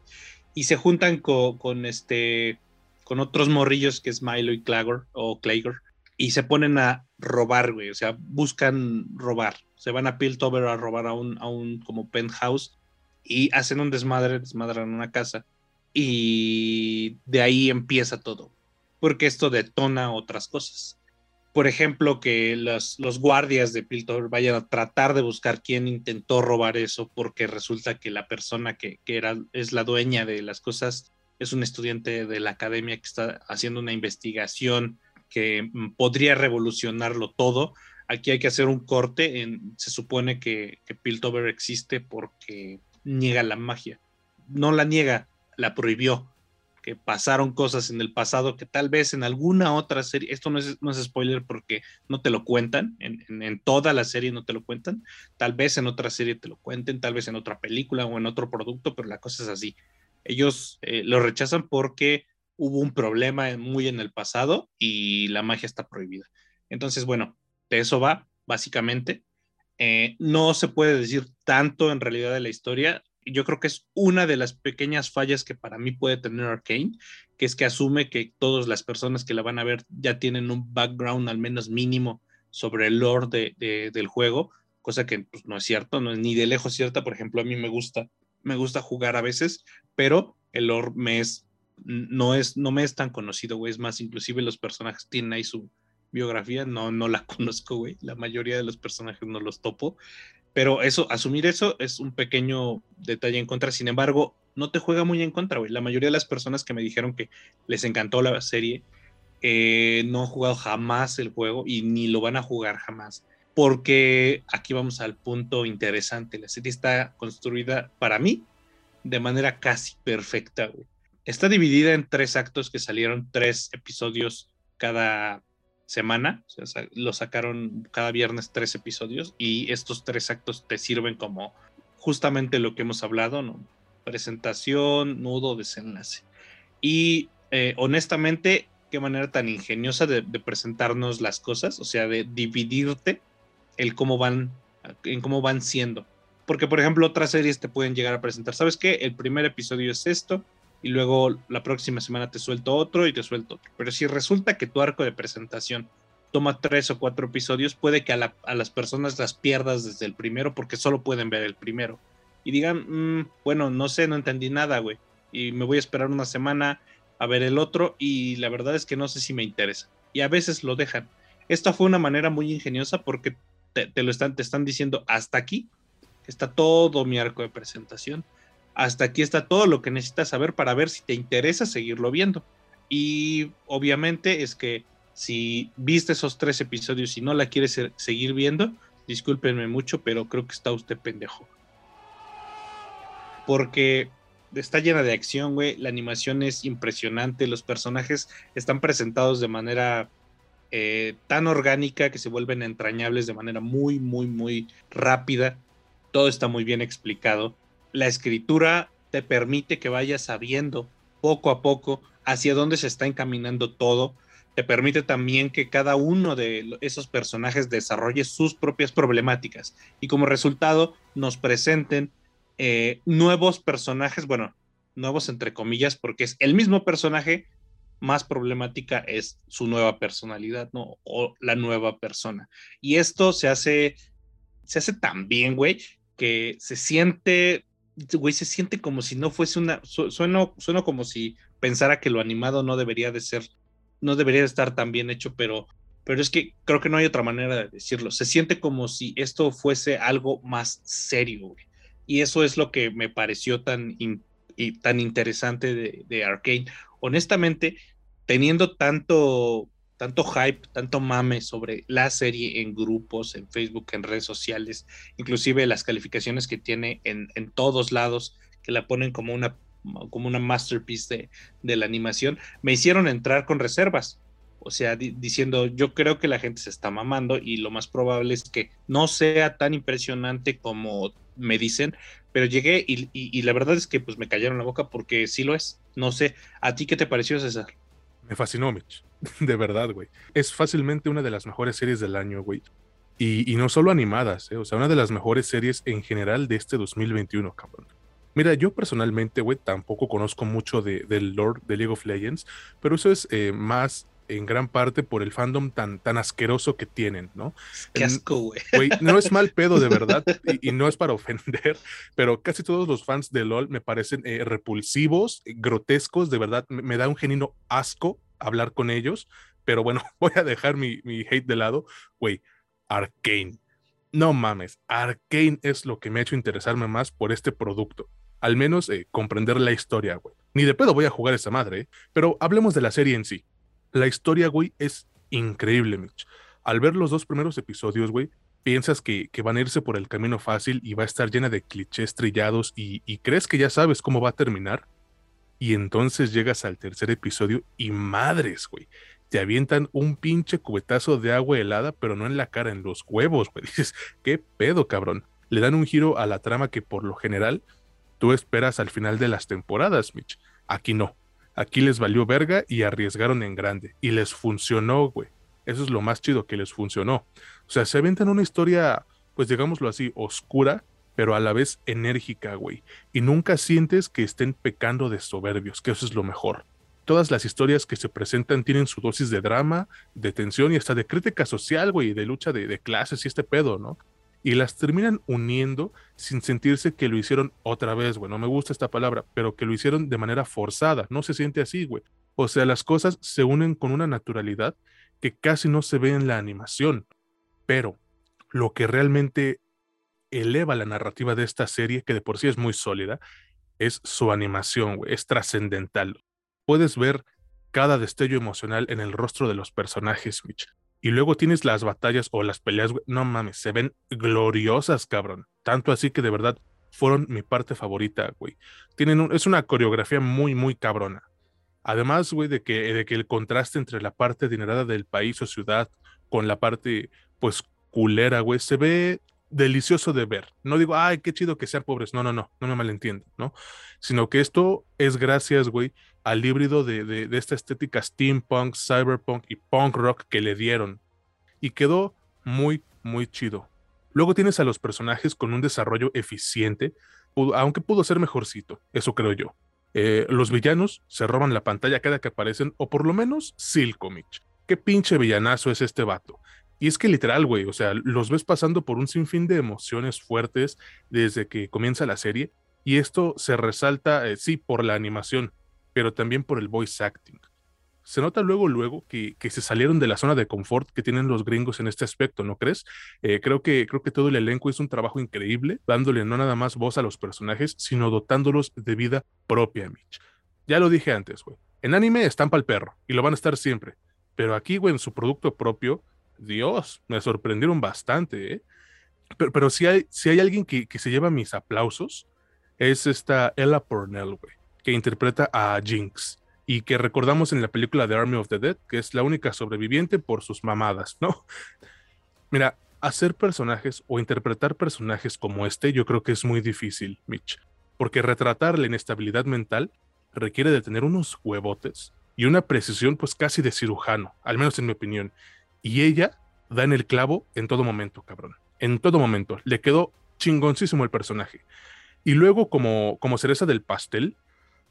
Y se juntan con, este, con otros morrillos que es Milo y Clagor, o Clagor, y se ponen a robar, güey, o sea, buscan robar. Se van a Piltover a robar a un, a un como penthouse y hacen un desmadre, desmadran una casa. Y de ahí empieza todo, porque esto detona otras cosas por ejemplo, que los, los guardias de Piltover vayan a tratar de buscar quién intentó robar eso, porque resulta que la persona que, que, era, es la dueña de las cosas es un estudiante de la academia que está haciendo una investigación que mm, podría revolucionarlo todo. Aquí hay que hacer un corte. Se supone que, que Piltover existe porque niega la magia. No la niega, la prohibió que pasaron cosas en el pasado que tal vez en alguna otra serie, esto no es, no es spoiler porque no te lo cuentan, en, toda la serie no te lo cuentan, tal vez en otra serie te lo cuenten, tal vez en otra película o en otro producto, pero la cosa es así. Ellos eh, lo rechazan porque hubo un problema muy en el pasado y la magia está prohibida. Entonces, bueno, de eso va, básicamente. Eh, no se puede decir tanto en realidad de la historia yo creo que es una de las pequeñas fallas que para mí puede tener Arkane, que es que asume que todas las personas que la van a ver ya tienen un background al menos mínimo sobre el lore de, del juego, cosa que pues, no es cierto, no es ni de lejos cierta. Por ejemplo, a mí me gusta, me gusta jugar a veces, pero el lore me es, no, es, no me es tan conocido, güey. Es más, inclusive los personajes tienen ahí su biografía, no, no la [LAUGHS] conozco, güey. La mayoría de los personajes no los topo. Pero eso, asumir eso es un pequeño detalle en contra. Sin embargo, no te juega muy en contra, güey. La mayoría de las personas que me dijeron que les encantó la serie eh, no han jugado jamás el juego y ni lo van a jugar jamás. Porque aquí vamos al punto interesante. La serie está construida para mí de manera casi perfecta, está dividida en tres actos que salieron tres episodios cada semana. O sea, lo sacaron cada viernes tres episodios y estos tres actos te sirven como justamente lo que hemos hablado. Presentación, nudo, desenlace. Y eh, honestamente, qué manera tan ingeniosa de, presentarnos las cosas, o sea, de dividirte el cómo van, en cómo van siendo. Porque, por ejemplo, otras series te pueden llegar a presentar, ¿sabes qué? El primer episodio es esto, y luego la próxima semana te suelto otro y te suelto otro. Pero si resulta que tu arco de presentación toma tres o cuatro episodios, puede que a, las personas las pierdas desde el primero porque solo pueden ver el primero. Y digan, mm, bueno, no sé, no entendí nada, güey. Y me voy a esperar una semana a ver el otro y la verdad es que no sé si me interesa. Y a veces lo dejan. Esta fue una manera muy ingeniosa porque te, lo están, te están diciendo hasta aquí está todo mi arco de presentación. Hasta aquí está todo lo que necesitas saber para ver si te interesa seguirlo viendo. Y obviamente es que si viste esos tres episodios y no la quieres seguir viendo, discúlpenme mucho, pero creo que está usted pendejo. Porque está llena de acción, güey. La animación es impresionante. Los personajes están presentados de manera eh, tan orgánica que se vuelven entrañables de manera muy, muy, muy rápida. Todo está muy bien explicado. La escritura te permite que vayas sabiendo poco a poco hacia dónde se está encaminando todo. Te permite también que cada uno de esos personajes desarrolle sus propias problemáticas y como resultado nos presenten eh, nuevos personajes, bueno, nuevos entre comillas, porque es el mismo personaje, más problemática es su nueva personalidad, ¿no? O la nueva persona. Y esto se hace, se hace tan bien, güey, que se siente, güey, se siente como si no fuese una, suena, suena como si pensara que lo animado no debería de ser, no debería de estar tan bien hecho, pero, pero es que creo que no hay otra manera de decirlo. Se siente como si esto fuese algo más serio, güey. Y eso es lo que me pareció tan, tan interesante de, de. Honestamente, teniendo tanto, tanto hype, tanto mame sobre la serie en grupos, en Facebook, en redes sociales, inclusive las calificaciones que tiene en, en todos lados, que la ponen como una, como una masterpiece de, de la animación, me hicieron entrar con reservas. O sea, diciendo, yo creo que la gente se está mamando y lo más probable es que no sea tan impresionante como me dicen, pero llegué y, la verdad es que pues me callaron la boca porque sí lo es. No sé, ¿a ti qué te pareció, César? Me fascinó, Mitch. [LAUGHS] De verdad, güey. Es fácilmente una de las mejores series del año, güey. Y, no solo animadas, ¿eh? o sea, una de las mejores series en general de este 2021, cabrón. Mira, yo personalmente, güey, tampoco conozco mucho de, del Lord de League of Legends, pero eso es eh, más en gran parte por el fandom tan, tan asqueroso que tienen, ¿no? Qué asco, güey. No es mal pedo, de [LAUGHS] verdad, y, no es para ofender, pero casi todos los fans de LOL me parecen eh, repulsivos, grotescos, de verdad, me, da un genino asco hablar con ellos, pero bueno, [LAUGHS] voy a dejar mi, mi hate de lado, güey, Arcane. No mames, Arcane es lo que me ha hecho interesarme más por este producto. Al menos eh, comprender la historia, güey. Ni de pedo voy a jugar esa madre, ¿eh? pero hablemos de la serie en sí. La historia, güey, es increíble, Mitch. Al ver los dos primeros episodios, güey, piensas que, van a irse por el camino fácil y va a estar llena de clichés trillados y, crees que ya sabes cómo va a terminar. Y entonces llegas al tercer episodio y madres, güey. Te avientan un pinche cubetazo de agua helada, pero no en la cara, en los huevos, güey. [LAUGHS] Dices, ¿qué pedo, cabrón? Le dan un giro a la trama que por lo general tú esperas al final de las temporadas, Mitch. Aquí no. Aquí les valió verga y arriesgaron en grande. Y les funcionó, güey. Eso es lo más chido que les funcionó. O sea, se aventan una historia, pues digámoslo así, oscura, pero a la vez enérgica, güey. Y nunca sientes que estén pecando de soberbios, que eso es lo mejor. Todas las historias que se presentan tienen su dosis de drama, de tensión y hasta de crítica social, güey, de lucha de, de clases y este pedo, ¿no? Y las terminan uniendo sin sentirse que lo hicieron otra vez, güey. No me gusta esta palabra, pero que lo hicieron de manera forzada. No se siente así, güey. O sea, las cosas se unen con una naturalidad que casi no se ve en la animación. Pero lo que realmente eleva la narrativa de esta serie, que de por sí es muy sólida, es su animación, güey. Es trascendental. Puedes ver cada destello emocional en el rostro de los personajes, Mitch. Y luego tienes las batallas o las peleas, no mames, se ven gloriosas, cabrón. Tanto así que de verdad fueron mi parte favorita, güey. Tienen es una coreografía muy, muy cabrona. Además, güey, de que, de que el contraste entre la parte adinerada del país o ciudad con la parte, pues, culera, güey, se ve delicioso de ver. No digo, ay, qué chido que sean pobres. No, no, no, no me malentiendan, ¿no? Sino que esto es gracias, güey, al híbrido de, de, esta estética steampunk, cyberpunk y punk rock que le dieron. Y quedó muy, muy chido. Luego tienes a los personajes con un desarrollo eficiente, aunque pudo ser mejorcito, eso creo yo. Eh, los villanos se roban la pantalla cada que aparecen, o por lo menos Silkomich. Qué pinche villanazo es este vato. Y es que literal, güey, o sea, los ves pasando por un sinfín de emociones fuertes desde que comienza la serie, y esto se resalta, eh, sí, por la animación, pero también por el voice acting. Se nota luego, luego que, que, se salieron de la zona de confort que tienen los gringos en este aspecto, ¿no crees? Eh, creo, que, creo que todo el elenco hizo un trabajo increíble, dándole no nada más voz a los personajes, sino dotándolos de vida propia, Mitch. Ya lo dije antes, güey. En anime están el perro, y lo van a estar siempre. Pero aquí, güey, en su producto propio, Dios, me sorprendieron bastante, ¿eh? Pero, pero si, hay, si hay alguien que, que se lleva mis aplausos, es esta Ella Purnell, güey, que interpreta a Jinx y que recordamos en la película The Army of the Dead, que es la única sobreviviente por sus mamadas, ¿no? [LAUGHS] Mira, hacer personajes o interpretar personajes como este yo creo que es muy difícil, Mitch, porque retratar la inestabilidad mental requiere de tener unos huevotes y una precisión pues casi de cirujano, al menos en mi opinión. Y ella da en el clavo en todo momento, cabrón. En todo momento. Le quedó chingoncísimo el personaje. Y luego, como, como cereza del pastel,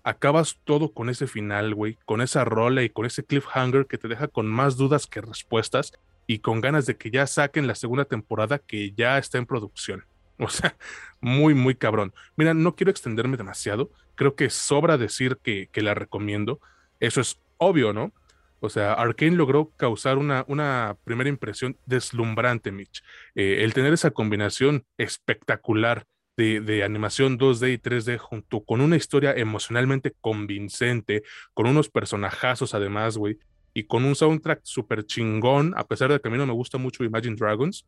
acabas todo con ese final, güey, con esa rola y con ese cliffhanger que te deja con más dudas que respuestas y con ganas de que ya saquen la segunda temporada que ya está en producción. [LAUGHS] O sea, muy, muy cabrón. Mira, no quiero extenderme demasiado. Creo que sobra decir que, que la recomiendo. Eso es obvio, ¿no? O sea, Arkane logró causar una, una primera impresión deslumbrante, Mitch. Eh, el tener esa combinación espectacular de, animación 2D y 3D junto con una historia emocionalmente convincente, con unos personajazos además, güey, y con un soundtrack súper chingón, a pesar de que a mí no me gusta mucho Imagine Dragons,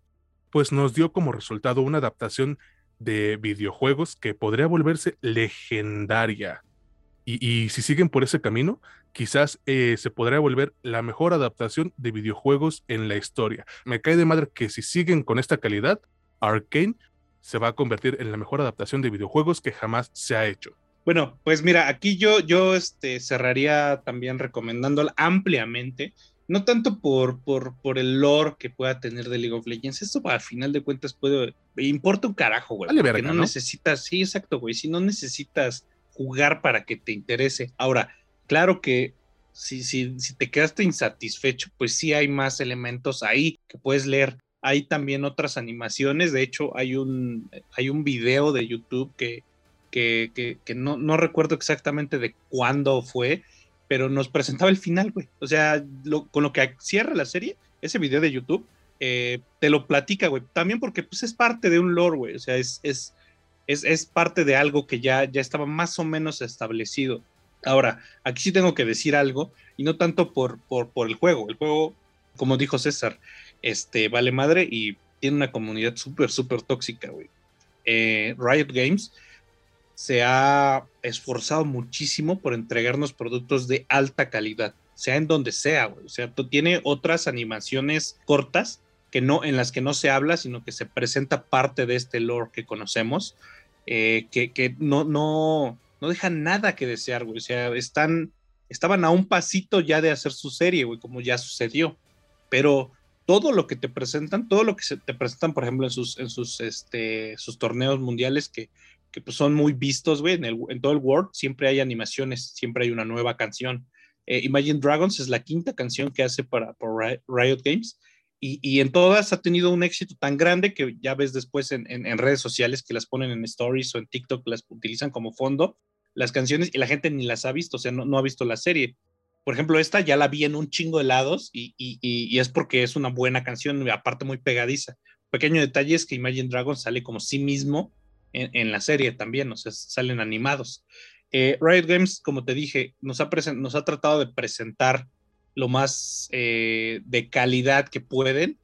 pues nos dio como resultado una adaptación de videojuegos que podría volverse legendaria. Y, y si siguen por ese camino, quizás eh, se podría volver la mejor adaptación de videojuegos en la historia. Me cae de madre que si siguen con esta calidad, Arkane se va a convertir en la mejor adaptación de videojuegos que jamás se ha hecho. Bueno, pues mira, aquí yo, yo este, cerraría también recomendándola ampliamente, no tanto por, por, por el lore que pueda tener de League of Legends, esto al final de cuentas puede, importa un carajo, güey, vale porque no, no necesitas, sí, exacto, güey, si no necesitas jugar para que te interese. Ahora, claro que si, si, si te quedaste insatisfecho, pues sí hay más elementos ahí que puedes leer. Hay también otras animaciones, de hecho hay un, hay un video de YouTube que, que, que, no, no, recuerdo exactamente de cuándo fue, pero nos [LAUGHS] presentaba el final, güey. O sea, con lo que cierra la serie, ese video de YouTube, eh, te lo platica, güey. También porque pues es parte de un lore, güey. O sea, es, es, es, es, parte de algo que ya, ya estaba más o menos establecido. Ahora, aquí sí tengo que decir algo, y no tanto por, por, por el juego. El juego, como dijo César, este, vale madre y tiene una comunidad súper, súper tóxica, güey. Eh, Riot Games se ha esforzado muchísimo por entregarnos productos de alta calidad, sea en donde sea, güey. O sea, tiene otras animaciones cortas que no, en las que no se habla, sino que se presenta parte de este lore que conocemos, eh, que, que no, no, no dejan nada que desear, güey. O sea, están, estaban a un pasito ya de hacer su serie, güey, como ya sucedió. Pero todo lo que te presentan, todo lo que se te presentan, por ejemplo, en sus, en sus, este, sus torneos mundiales que, que pues son muy vistos, güey, en, todo el world, siempre hay animaciones, siempre hay una nueva canción. Eh, Imagine Dragons es la quinta canción que hace para, Riot Games. Y, y, en todas ha tenido un éxito tan grande que ya ves después en, en, en, redes sociales que las ponen en stories o en TikTok, las utilizan como fondo las canciones y la gente ni las ha visto, o sea, no, no ha visto la serie. Por ejemplo, esta ya la vi en un chingo de lados y, y, y, es porque es una buena canción, aparte muy pegadiza. Pequeño detalle es que Imagine Dragons sale como sí mismo en, en la serie también, o sea, salen animados. Eh, Riot Games, como te dije, nos ha, nos ha tratado de presentar lo más eh, de calidad que pueden.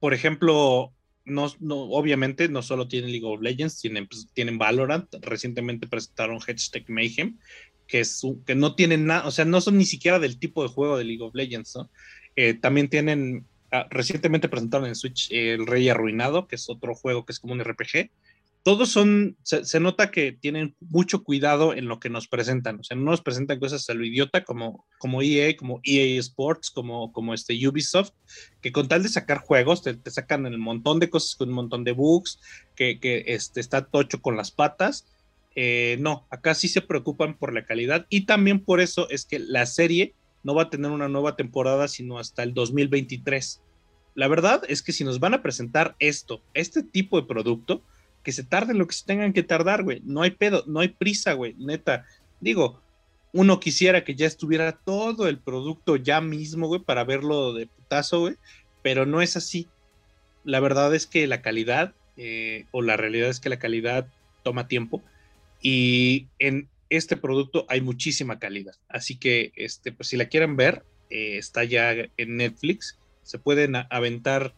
Por ejemplo, no, no, obviamente no solo tienen League of Legends, tienen, pues, tienen Valorant, recientemente presentaron Hashtag Mayhem, que, no tienen nada, o sea, no son ni siquiera del tipo de juego de League of Legends, ¿no? Eh, también tienen, ah, recientemente presentaron en Switch El Rey Arruinado, que es otro juego que es como un RPG, todos son, se, nota que tienen mucho cuidado en lo que nos presentan, o sea, no nos presentan cosas a lo idiota como, como EA, como EA Sports, como, como este Ubisoft, que con tal de sacar juegos, te, sacan un montón de cosas con un montón de bugs, que, que este, está tocho con las patas. Eh, no, acá sí se preocupan por la calidad y también por eso es que la serie no va a tener una nueva temporada sino hasta el 2023. La verdad es que si nos van a presentar esto, este tipo de producto, que se tarden lo que se tengan que tardar, güey. No hay pedo, no hay prisa, güey. Neta, digo, uno quisiera que ya estuviera todo el producto ya mismo, güey, para verlo de putazo, güey. Pero no es así. La verdad es que la calidad, eh, o la realidad es que la calidad toma tiempo. Y en este producto hay muchísima calidad. Así que, este, pues si la quieren ver, eh, está ya en Netflix. Se pueden aventar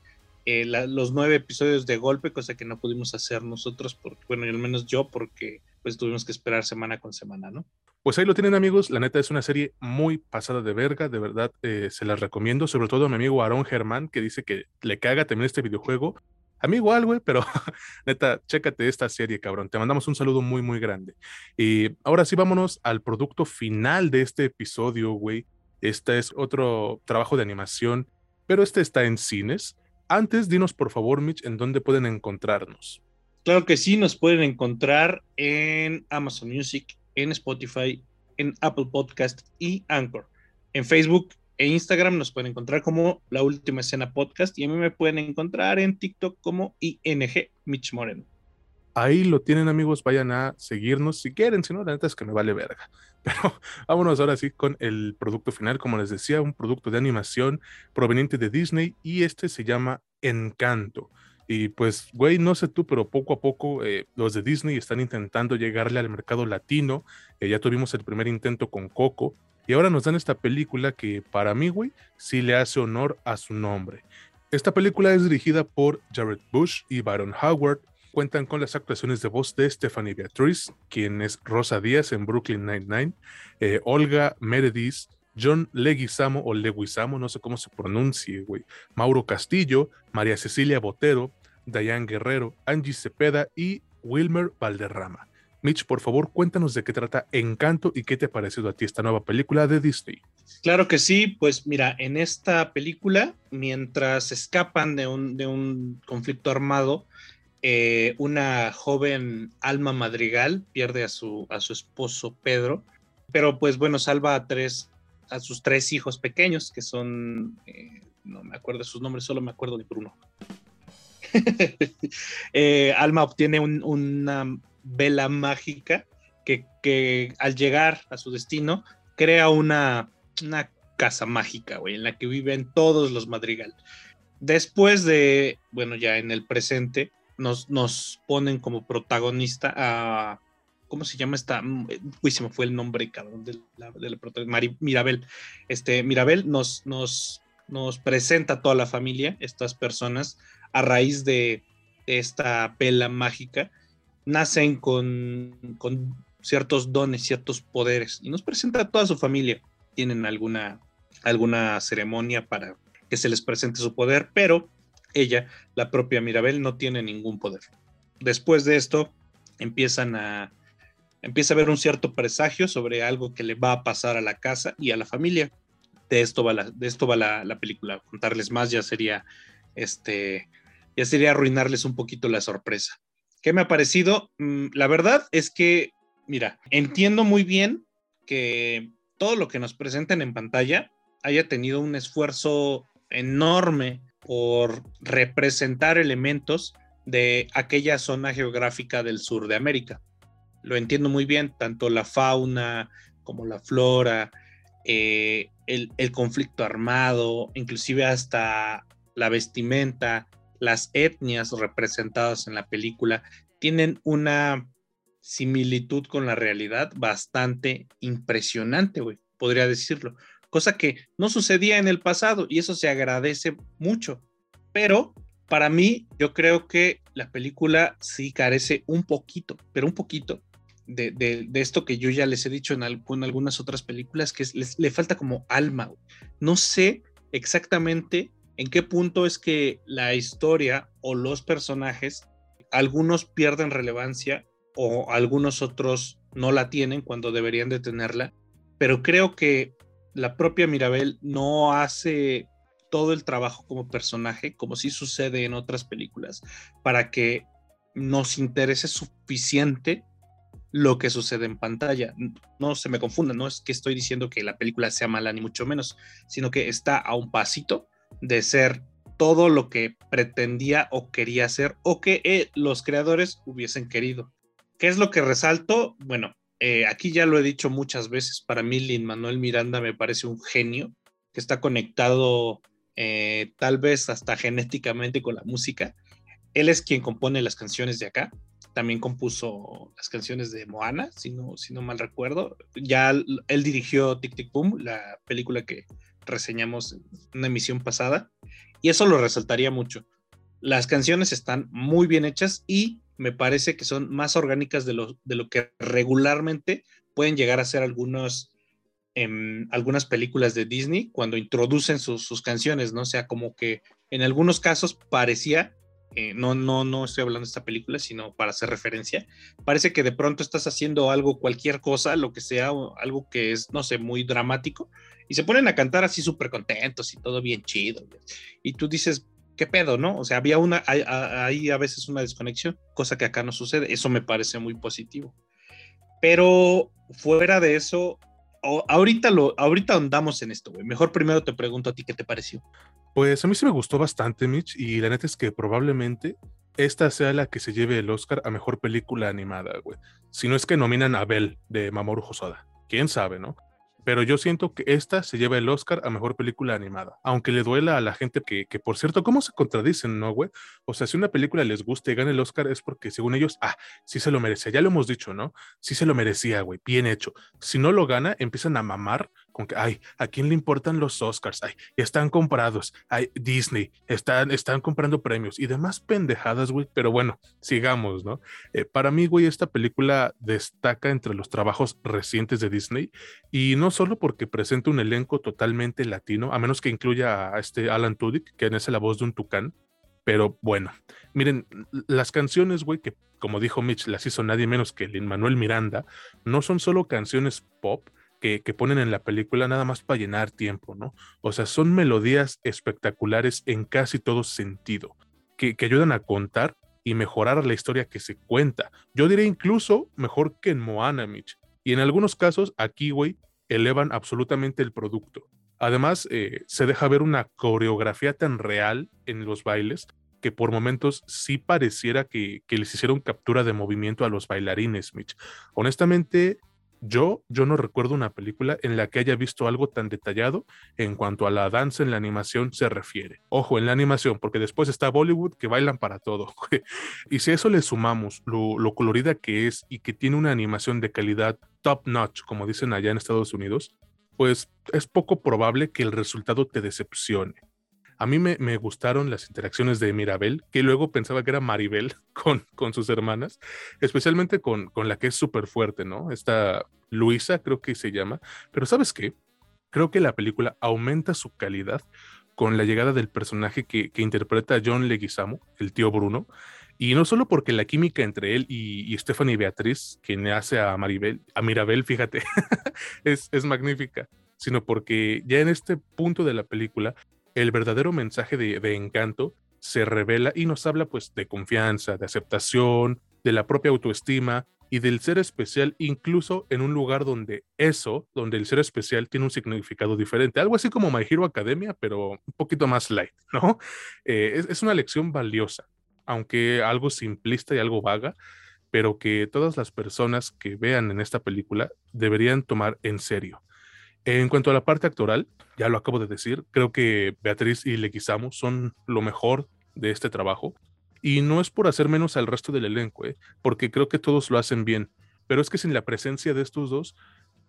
eh, los nueve episodios de golpe, cosa que no pudimos hacer nosotros, porque, bueno, y al menos yo, porque pues tuvimos que esperar semana con semana, ¿no? Pues ahí lo tienen amigos, la neta es una serie muy pasada de verga, de verdad eh, se las recomiendo, sobre todo a mi amigo Aaron Germán, que dice que le caga también este videojuego. A mí igual, güey, pero [LAUGHS] neta, chécate esta serie, cabrón. Te mandamos un saludo muy, muy grande. Y ahora sí, vámonos al producto final de este episodio, güey. Este es otro trabajo de animación, pero este está en cines. Antes, dinos por favor, Mitch, en dónde pueden encontrarnos. Claro que sí, nos pueden encontrar en Amazon Music, en Spotify, en Apple Podcast y Anchor. En Facebook e Instagram nos pueden encontrar como La Última Escena Podcast y a mí me pueden encontrar en TikTok como ING Mitch Moreno. Ahí lo tienen amigos, vayan a seguirnos si quieren, si no, la neta es que me vale verga. [LAUGHS] Pero vámonos ahora sí con el producto final, como les decía, un producto de animación proveniente de Disney y este se llama Encanto. Y pues, güey, no sé tú, pero poco a poco eh, los de Disney están intentando llegarle al mercado latino. Eh, ya tuvimos el primer intento con Coco. Y ahora nos dan esta película que para mí, güey, sí le hace honor a su nombre. Esta película es dirigida por Jared Bush y Byron Howard cuentan con las actuaciones de voz de Stephanie Beatriz, quien es Rosa Díaz en Brooklyn Nine-Nine, eh, Olga Meredith, John Leguizamo o Leguizamo, no sé cómo se pronuncie, güey, Mauro Castillo, María Cecilia Botero, Dayan Guerrero, Angie Cepeda y Wilmer Valderrama. Mitch, por favor, cuéntanos de qué trata Encanto y qué te ha parecido a ti esta nueva película de Disney. Claro que sí, pues mira, en esta película, mientras escapan de un, de un conflicto armado, eh, una joven Alma Madrigal pierde a su, a su esposo Pedro, pero pues bueno, salva a tres, a sus tres hijos pequeños, que son, eh, no me acuerdo de sus nombres, solo me acuerdo de Bruno. [LAUGHS] Eh, Alma obtiene una vela mágica que, al llegar a su destino crea una, una casa mágica, güey, en la que viven todos los Madrigal. Después de, bueno, ya en el presente, nos, ponen como protagonista a. ¿Cómo se llama esta? Mm, eh, uy, se me fue el nombre, cabrón, de la, protagonista. Mirabel. Este, Mirabel nos, nos, nos presenta a toda la familia, estas personas, a raíz de esta pela mágica, nacen con, con ciertos dones, ciertos poderes, y nos presenta a toda su familia. Tienen alguna, alguna ceremonia para que se les presente su poder, pero ella, la propia Mirabel, no tiene ningún poder. Después de esto, empiezan a, empieza a haber un cierto presagio sobre algo que le va a pasar a la casa y a la familia. De esto va la, de esto va la, película. Contarles más ya sería, este, ya sería arruinarles un poquito la sorpresa. ¿Qué me ha parecido? Mm, la verdad es que, mira, entiendo muy bien que todo lo que nos presentan en pantalla haya tenido un esfuerzo enorme por representar elementos de aquella zona geográfica del sur de América. Lo entiendo muy bien, tanto la fauna como la flora, eh, el, el, conflicto armado, inclusive hasta la vestimenta, las etnias representadas en la película, tienen una similitud con la realidad bastante impresionante, podría decirlo cosa que no sucedía en el pasado y eso se agradece mucho. Pero para mí, yo creo que la película sí carece un poquito, pero un poquito de, esto que yo ya les he dicho en, algunas otras películas, que le falta como alma. No sé exactamente en qué punto es que la historia o los personajes, algunos pierden relevancia o algunos otros no la tienen cuando deberían de tenerla, pero creo que la propia Mirabel no hace todo el trabajo como personaje, como sí sucede en otras películas, para que nos interese suficiente lo que sucede en pantalla. No se me confunda, no es que estoy diciendo que la película sea mala ni mucho menos, sino que está a un pasito de ser todo lo que pretendía o quería ser o que eh, los creadores hubiesen querido. ¿Qué es lo que resalto? Bueno, eh, aquí ya lo he dicho muchas veces, para mí Lin Manuel Miranda me parece un genio que está conectado eh, tal vez hasta genéticamente con la música. Él es quien compone las canciones de acá. También compuso las canciones de Moana, si no, si no mal recuerdo. Ya él dirigió Tic Tic Boom, la película que reseñamos una emisión pasada. Y eso lo resaltaría mucho. Las canciones están muy bien hechas y me parece que son más orgánicas de lo, de lo que regularmente pueden llegar a ser algunos, en algunas películas de Disney cuando introducen sus, canciones, ¿no? O sea, como que en algunos casos parecía, eh, no, no, no estoy hablando de esta película, sino para hacer referencia, parece que de pronto estás haciendo algo, cualquier cosa, lo que sea, algo que es, no sé, muy dramático, y se ponen a cantar así súper contentos y todo bien chido. Y tú dices, ¿qué pedo, no? O sea, había una, hay, a veces una desconexión, cosa que acá no sucede. Eso me parece muy positivo. Pero fuera de eso, ahorita, lo, ahorita andamos en esto, güey. Mejor primero te pregunto a ti qué te pareció. Pues a mí sí me gustó bastante, Mitch, y la neta es que probablemente esta sea la que se lleve el Oscar a mejor película animada, güey. Si no es que nominan a Bell de Mamoru Hosoda. Quién sabe, ¿no? Pero yo siento que esta se lleva el Oscar a mejor película animada, aunque le duela a la gente que, que por cierto, ¿cómo se contradicen, no, güey? O sea, si una película les gusta y gana el Oscar es porque según ellos, ah, sí se lo merecía, ya lo hemos dicho, ¿no? Sí se lo merecía, güey, bien hecho. Si no lo gana, empiezan a mamar con que, ay, ¿a quién le importan los Oscars? Ay, están comprados, ay, Disney, están, están comprando premios y demás pendejadas, güey, pero bueno, sigamos, ¿no? Eh, para mí, güey, esta película destaca entre los trabajos recientes de Disney y no solo porque presenta un elenco totalmente latino, a menos que incluya a este Alan Tudyk, que es la voz de un tucán. Pero bueno, miren, las canciones, güey, que como dijo Mitch, las hizo nadie menos que Lin Manuel Miranda, no son solo canciones pop que, ponen en la película nada más para llenar tiempo, ¿no? O sea, son melodías espectaculares en casi todo sentido, que, que ayudan a contar y mejorar la historia que se cuenta. Yo diría incluso mejor que en Moana, Mitch. Y en algunos casos, aquí, güey, elevan absolutamente el producto. Además, eh, se deja ver una coreografía tan real en los bailes que por momentos sí pareciera que, les hicieron captura de movimiento a los bailarines, Mitch. Honestamente, yo, yo no recuerdo una película en la que haya visto algo tan detallado en cuanto a la danza en la animación se refiere. Ojo, en la animación, porque después está Bollywood que bailan para todo. y si a eso le sumamos lo, lo colorida que es y que tiene una animación de calidad top notch, como dicen allá en Estados Unidos, pues es poco probable que el resultado te decepcione. A mí me, gustaron las interacciones de Mirabel, que luego pensaba que era Maribel [LAUGHS] con, con sus hermanas, especialmente con, con la que es súper fuerte, ¿no? Esta Luisa, creo que se llama. Pero ¿sabes qué? Creo que la película aumenta su calidad con la llegada del personaje que, interpreta John Leguizamo, el tío Bruno, y no solo porque la química entre él y, y Stephanie Beatriz, quien hace a Maribel, a Mirabel, fíjate, [LAUGHS] es, es magnífica, sino porque ya en este punto de la película el verdadero mensaje de, encanto se revela y nos habla pues de confianza, de aceptación, de la propia autoestima y del ser especial incluso en un lugar donde eso, donde el ser especial tiene un significado diferente. Algo así como My Hero Academia, pero un poquito más light, [LAUGHS] ¿no? Eh, es, es una lección valiosa, aunque algo simplista y algo vaga, pero que todas las personas que vean en esta película deberían tomar en serio. En cuanto a la parte actoral, ya lo acabo de decir, creo que Beatriz y Leguizamo son lo mejor de este trabajo. Y no es por hacer menos al resto del elenco, ¿eh? porque creo que todos lo hacen bien. Pero es que sin la presencia de estos dos,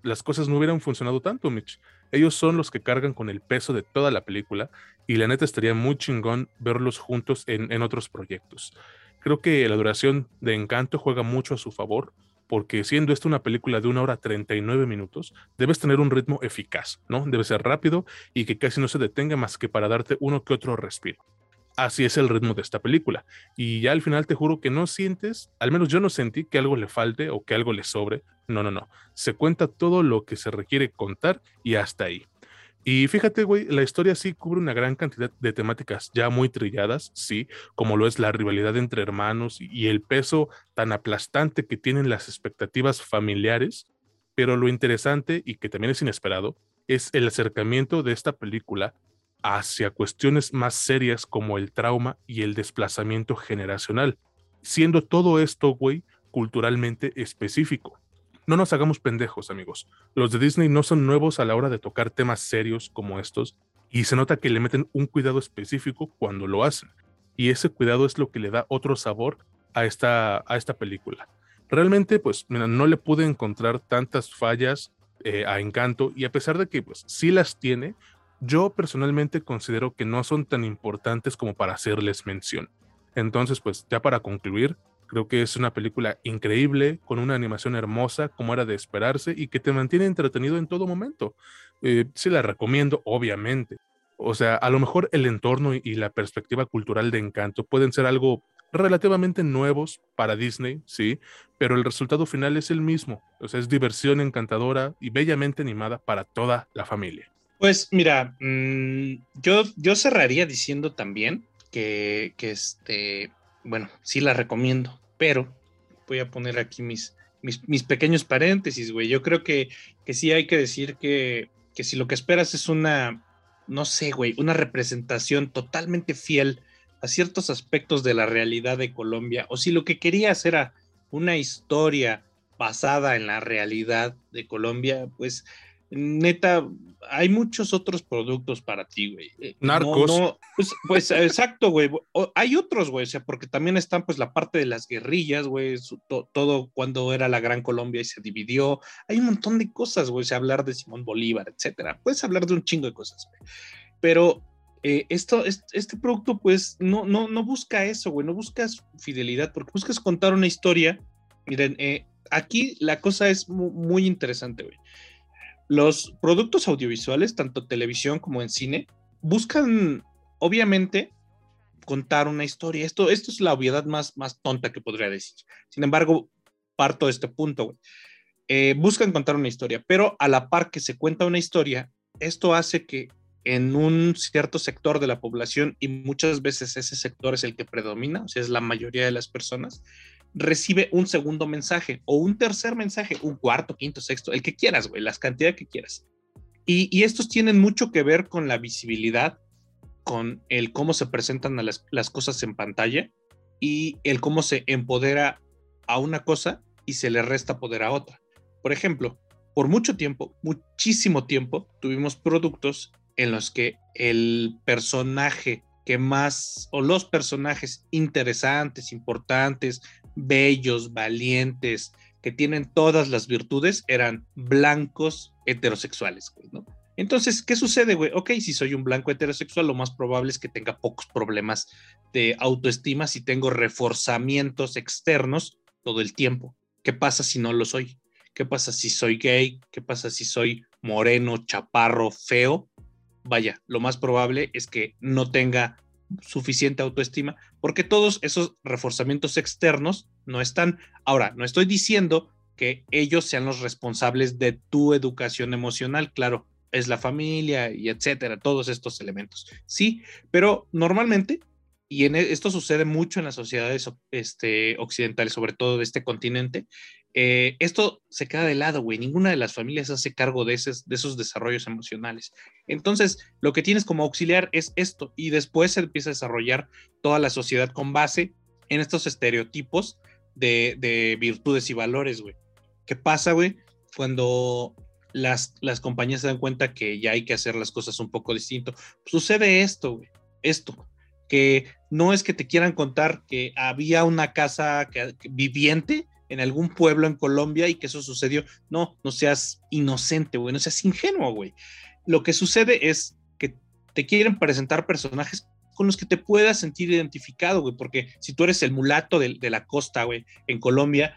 las cosas no hubieran funcionado tanto, Mitch. Ellos son los que cargan con el peso de toda la película y la neta estaría muy chingón verlos juntos en, en otros proyectos. Creo que la duración de Encanto juega mucho a su favor porque siendo esta una película de una hora 39 minutos, debes tener un ritmo eficaz, ¿no? Debe ser rápido y que casi no se detenga más que para darte uno que otro respiro. Así es el ritmo de esta película. Y ya al final te juro que no sientes, al menos yo no sentí que algo le falte o que algo le sobre. No, no, no. Se cuenta todo lo que se requiere contar y hasta ahí. Y fíjate, güey, la historia sí cubre una gran cantidad de temáticas ya muy trilladas, sí, como lo es la rivalidad entre hermanos y el peso tan aplastante que tienen las expectativas familiares, pero lo interesante y que también es inesperado es el acercamiento de esta película hacia cuestiones más serias como el trauma y el desplazamiento generacional, siendo todo esto, güey, culturalmente específico. No nos hagamos pendejos, amigos. Los de Disney no son nuevos a la hora de tocar temas serios como estos y se nota que le meten un cuidado específico cuando lo hacen. Y ese cuidado es lo que le da otro sabor a esta, a esta película. Realmente, pues, mira, no le pude encontrar tantas fallas eh, a Encanto y a pesar de que, pues, sí las tiene, yo personalmente considero que no son tan importantes como para hacerles mención. Entonces, pues, ya para concluir, Creo que es una película increíble, con una animación hermosa, como era de esperarse, y que te mantiene entretenido en todo momento. Eh, sí la recomiendo, obviamente. O sea, a lo mejor el entorno y, la perspectiva cultural de Encanto pueden ser algo relativamente nuevos para Disney, sí, pero el resultado final es el mismo. O sea, es diversión encantadora y bellamente animada para toda la familia. Pues mira, mm, yo, yo cerraría diciendo también que, que este, bueno, sí la recomiendo, pero voy a poner aquí mis, mis, pequeños paréntesis, güey. Yo creo que, que sí hay que decir que, que si lo que esperas es una, no sé, güey, una representación totalmente fiel a ciertos aspectos de la realidad de Colombia, o si lo que querías era una historia basada en la realidad de Colombia, pues neta, hay muchos otros productos para ti, güey. Eh, Narcos. pues, pues, exacto, güey. Hay otros, güey, o sea, porque también están pues la parte de las guerrillas, güey, todo cuando era la Gran Colombia y se dividió. Hay un montón de cosas, güey, o sea, hablar de Simón Bolívar, etcétera. Puedes hablar de un chingo de cosas, güey. Pero eh, esto, este, producto, pues, no, no, no busca eso, güey, no buscas fidelidad, porque buscas contar una historia. Miren, eh, aquí la cosa es muy interesante, güey los productos audiovisuales, tanto televisión como en cine, buscan, obviamente, contar una historia. Esto, esto es la obviedad más, más tonta que podría decir. Sin embargo, parto de este punto. Eh, buscan contar una historia, pero a la par que se cuenta una historia, esto hace que en un cierto sector de la población, y muchas veces ese sector es el que predomina, o sea, es la mayoría de las personas, recibe un segundo mensaje o un tercer mensaje, un cuarto, quinto, sexto, el que quieras, güey, las cantidades que quieras. Y, estos tienen mucho que ver con la visibilidad, con el cómo se presentan las, las cosas en pantalla y el cómo se empodera a una cosa y se le resta poder a otra. Por ejemplo, por mucho tiempo, muchísimo tiempo, tuvimos productos en los que el personaje que más, o los personajes interesantes, importantes, bellos, valientes, que tienen todas las virtudes, eran blancos heterosexuales, ¿no? Entonces, ¿qué sucede, güey? Ok, si soy un blanco heterosexual, lo más probable es que tenga pocos problemas de autoestima si tengo reforzamientos externos todo el tiempo. ¿Qué pasa si no lo soy? ¿Qué pasa si soy gay? ¿Qué pasa si soy moreno, chaparro, feo? Vaya, lo más probable es que no tenga suficiente autoestima, porque todos esos reforzamientos externos no están. Ahora, no estoy diciendo que ellos sean los responsables de tu educación emocional, claro, es la familia y etcétera, todos estos elementos. Sí, pero normalmente y e, esto sucede mucho en las sociedades este, occidentales, sobre todo de este continente, eh, esto se queda de lado, güey. Ninguna de las familias hace cargo de esos, de esos desarrollos emocionales. Entonces, lo que tienes como auxiliar es esto, y después se empieza a desarrollar toda la sociedad con base en estos estereotipos de, de virtudes y valores, güey. ¿Qué pasa, güey? Cuando las, las compañías se dan cuenta que ya hay que hacer las cosas un poco distinto. Sucede esto, güey. Esto que no es que te quieran contar que había una casa viviente en algún pueblo en Colombia y que eso sucedió. No, no seas inocente, güey, no seas ingenuo, güey. Lo que sucede es que te quieren presentar personajes con los que te puedas sentir identificado, güey, porque si tú eres el mulato de, la costa, güey, en Colombia,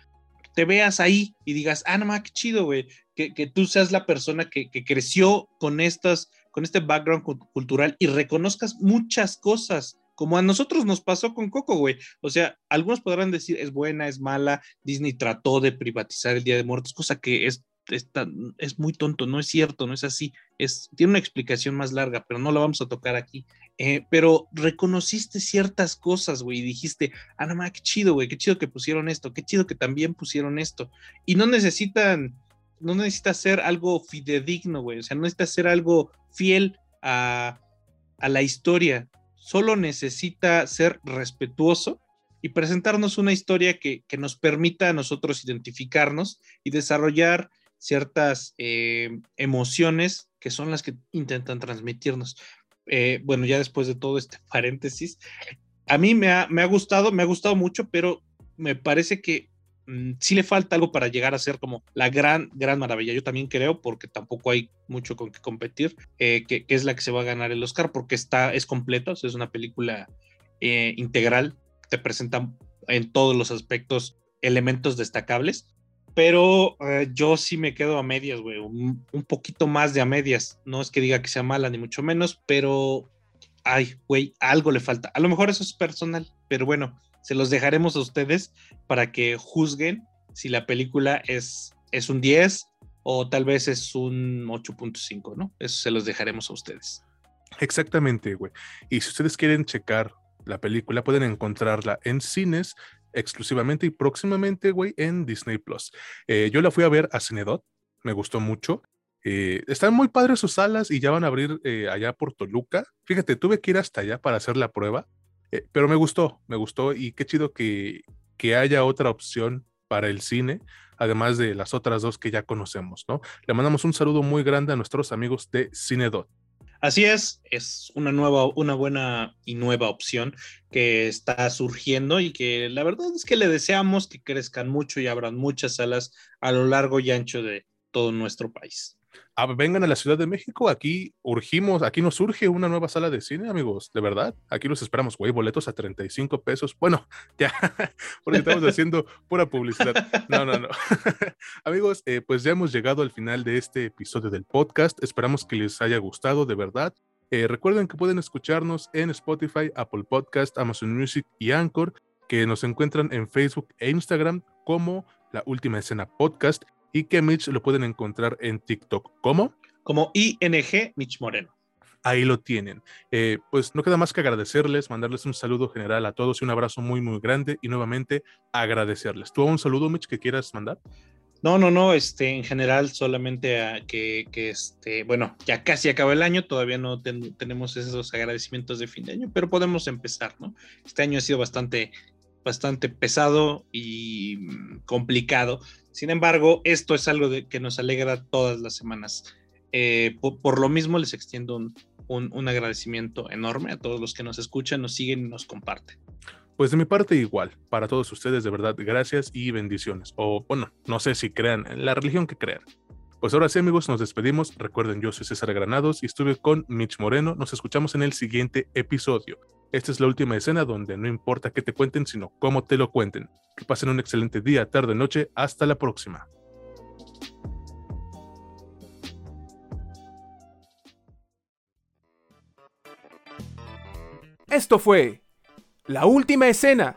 te veas ahí y digas, ah, no más, qué chido, güey, que, tú seas la persona que, que creció con estas, con este background cultural y reconozcas muchas cosas como a nosotros nos pasó con Coco, güey. O sea, algunos podrán decir es buena, es mala, Disney trató de privatizar el Día de Muertos, cosa que es, es, muy tonto, no es cierto, no es así. Es, tiene una explicación más larga, pero no la vamos a tocar aquí. Eh, pero reconociste ciertas cosas, güey, y dijiste, ah, no qué chido, güey, qué chido que pusieron esto, qué chido que también pusieron esto. Y no necesitan, no necesita ser algo fidedigno, güey, o sea, no necesita ser algo fiel a, a la historia solo necesita ser respetuoso y presentarnos una historia que, nos permita a nosotros identificarnos y desarrollar ciertas eh, emociones que son las que intentan transmitirnos. Eh, bueno, ya después de todo este paréntesis, a mí me ha, me ha gustado, me ha gustado mucho, pero me parece que Mm, sí le falta algo para llegar a ser como la gran, gran maravilla. Yo también creo, porque tampoco hay mucho con que competir, eh, que, es la que se va a ganar el Oscar, porque está, es completo, es una película eh, integral, te presenta en todos los aspectos elementos destacables, pero eh, yo sí me quedo a medias, güey, un, un, poquito más de a medias. No es que diga que sea mala, ni mucho menos, pero, ay, güey, algo le falta. A lo mejor eso es personal, pero bueno, se los dejaremos a ustedes para que juzguen si la película es, es un 10 o tal vez es un 8.5, ¿no? Eso se los dejaremos a ustedes. Exactamente, güey. Y si ustedes quieren checar la película, pueden encontrarla en cines exclusivamente y próximamente, güey, en Disney Plus. Eh, yo la fui a ver a Cinedot, me gustó mucho. Eh, están muy padres sus salas y ya van a abrir eh, allá por Toluca. Fíjate, tuve que ir hasta allá para hacer la prueba eh, pero me gustó, me gustó y qué chido que, que haya otra opción para el cine, además de las otras dos que ya conocemos, ¿no? Le mandamos un saludo muy grande a nuestros amigos de Cinedot. Así es, es una nueva, una buena y nueva opción que está surgiendo y que la verdad es que le deseamos que crezcan mucho y abran muchas salas a lo largo y ancho de todo nuestro país. Ah, vengan a la Ciudad de México, aquí urgimos, aquí nos surge una nueva sala de cine, amigos, de verdad, aquí los esperamos, güey, boletos a 35 pesos, bueno, [LAUGHS] ya, porque estamos haciendo pura publicidad, no, no, no. [LAUGHS] amigos, eh, pues ya hemos llegado al final de este episodio del podcast, esperamos que les haya gustado, de verdad. Eh, recuerden que pueden escucharnos en Spotify, Apple Podcast, Amazon Music y Anchor, que nos encuentran en Facebook e Instagram como La Última Escena Podcast y que Mitch lo pueden encontrar en TikTok. ¿Cómo? Como ING Mitch Moreno. Ahí lo tienen. Eh, pues no queda más que agradecerles, mandarles un saludo general a todos y un abrazo muy, muy grande y nuevamente agradecerles. ¿Tú un saludo, Mitch, que quieras mandar? No, no, no, este, en general solamente a que, que este, bueno, ya casi acaba el año, todavía no tenemos esos agradecimientos de fin de año, pero podemos empezar, ¿no? Este año ha sido bastante, bastante pesado y mm, complicado, sin embargo, esto es algo que nos alegra todas las semanas. Eh, por, lo mismo, les extiendo un, agradecimiento enorme a todos los que nos escuchan, nos siguen y nos comparten. Pues de mi parte igual, para todos ustedes de verdad, gracias y bendiciones. O bueno, no sé si crean en la religión que crean. Pues ahora sí amigos, nos despedimos. Recuerden, yo soy César Granados y estuve con Mitch Moreno. Nos escuchamos en el siguiente episodio. Esta es la última escena donde no importa qué te cuenten, sino cómo te lo cuenten. Que pasen un excelente día, tarde, noche. Hasta la próxima. Esto fue La Última Escena.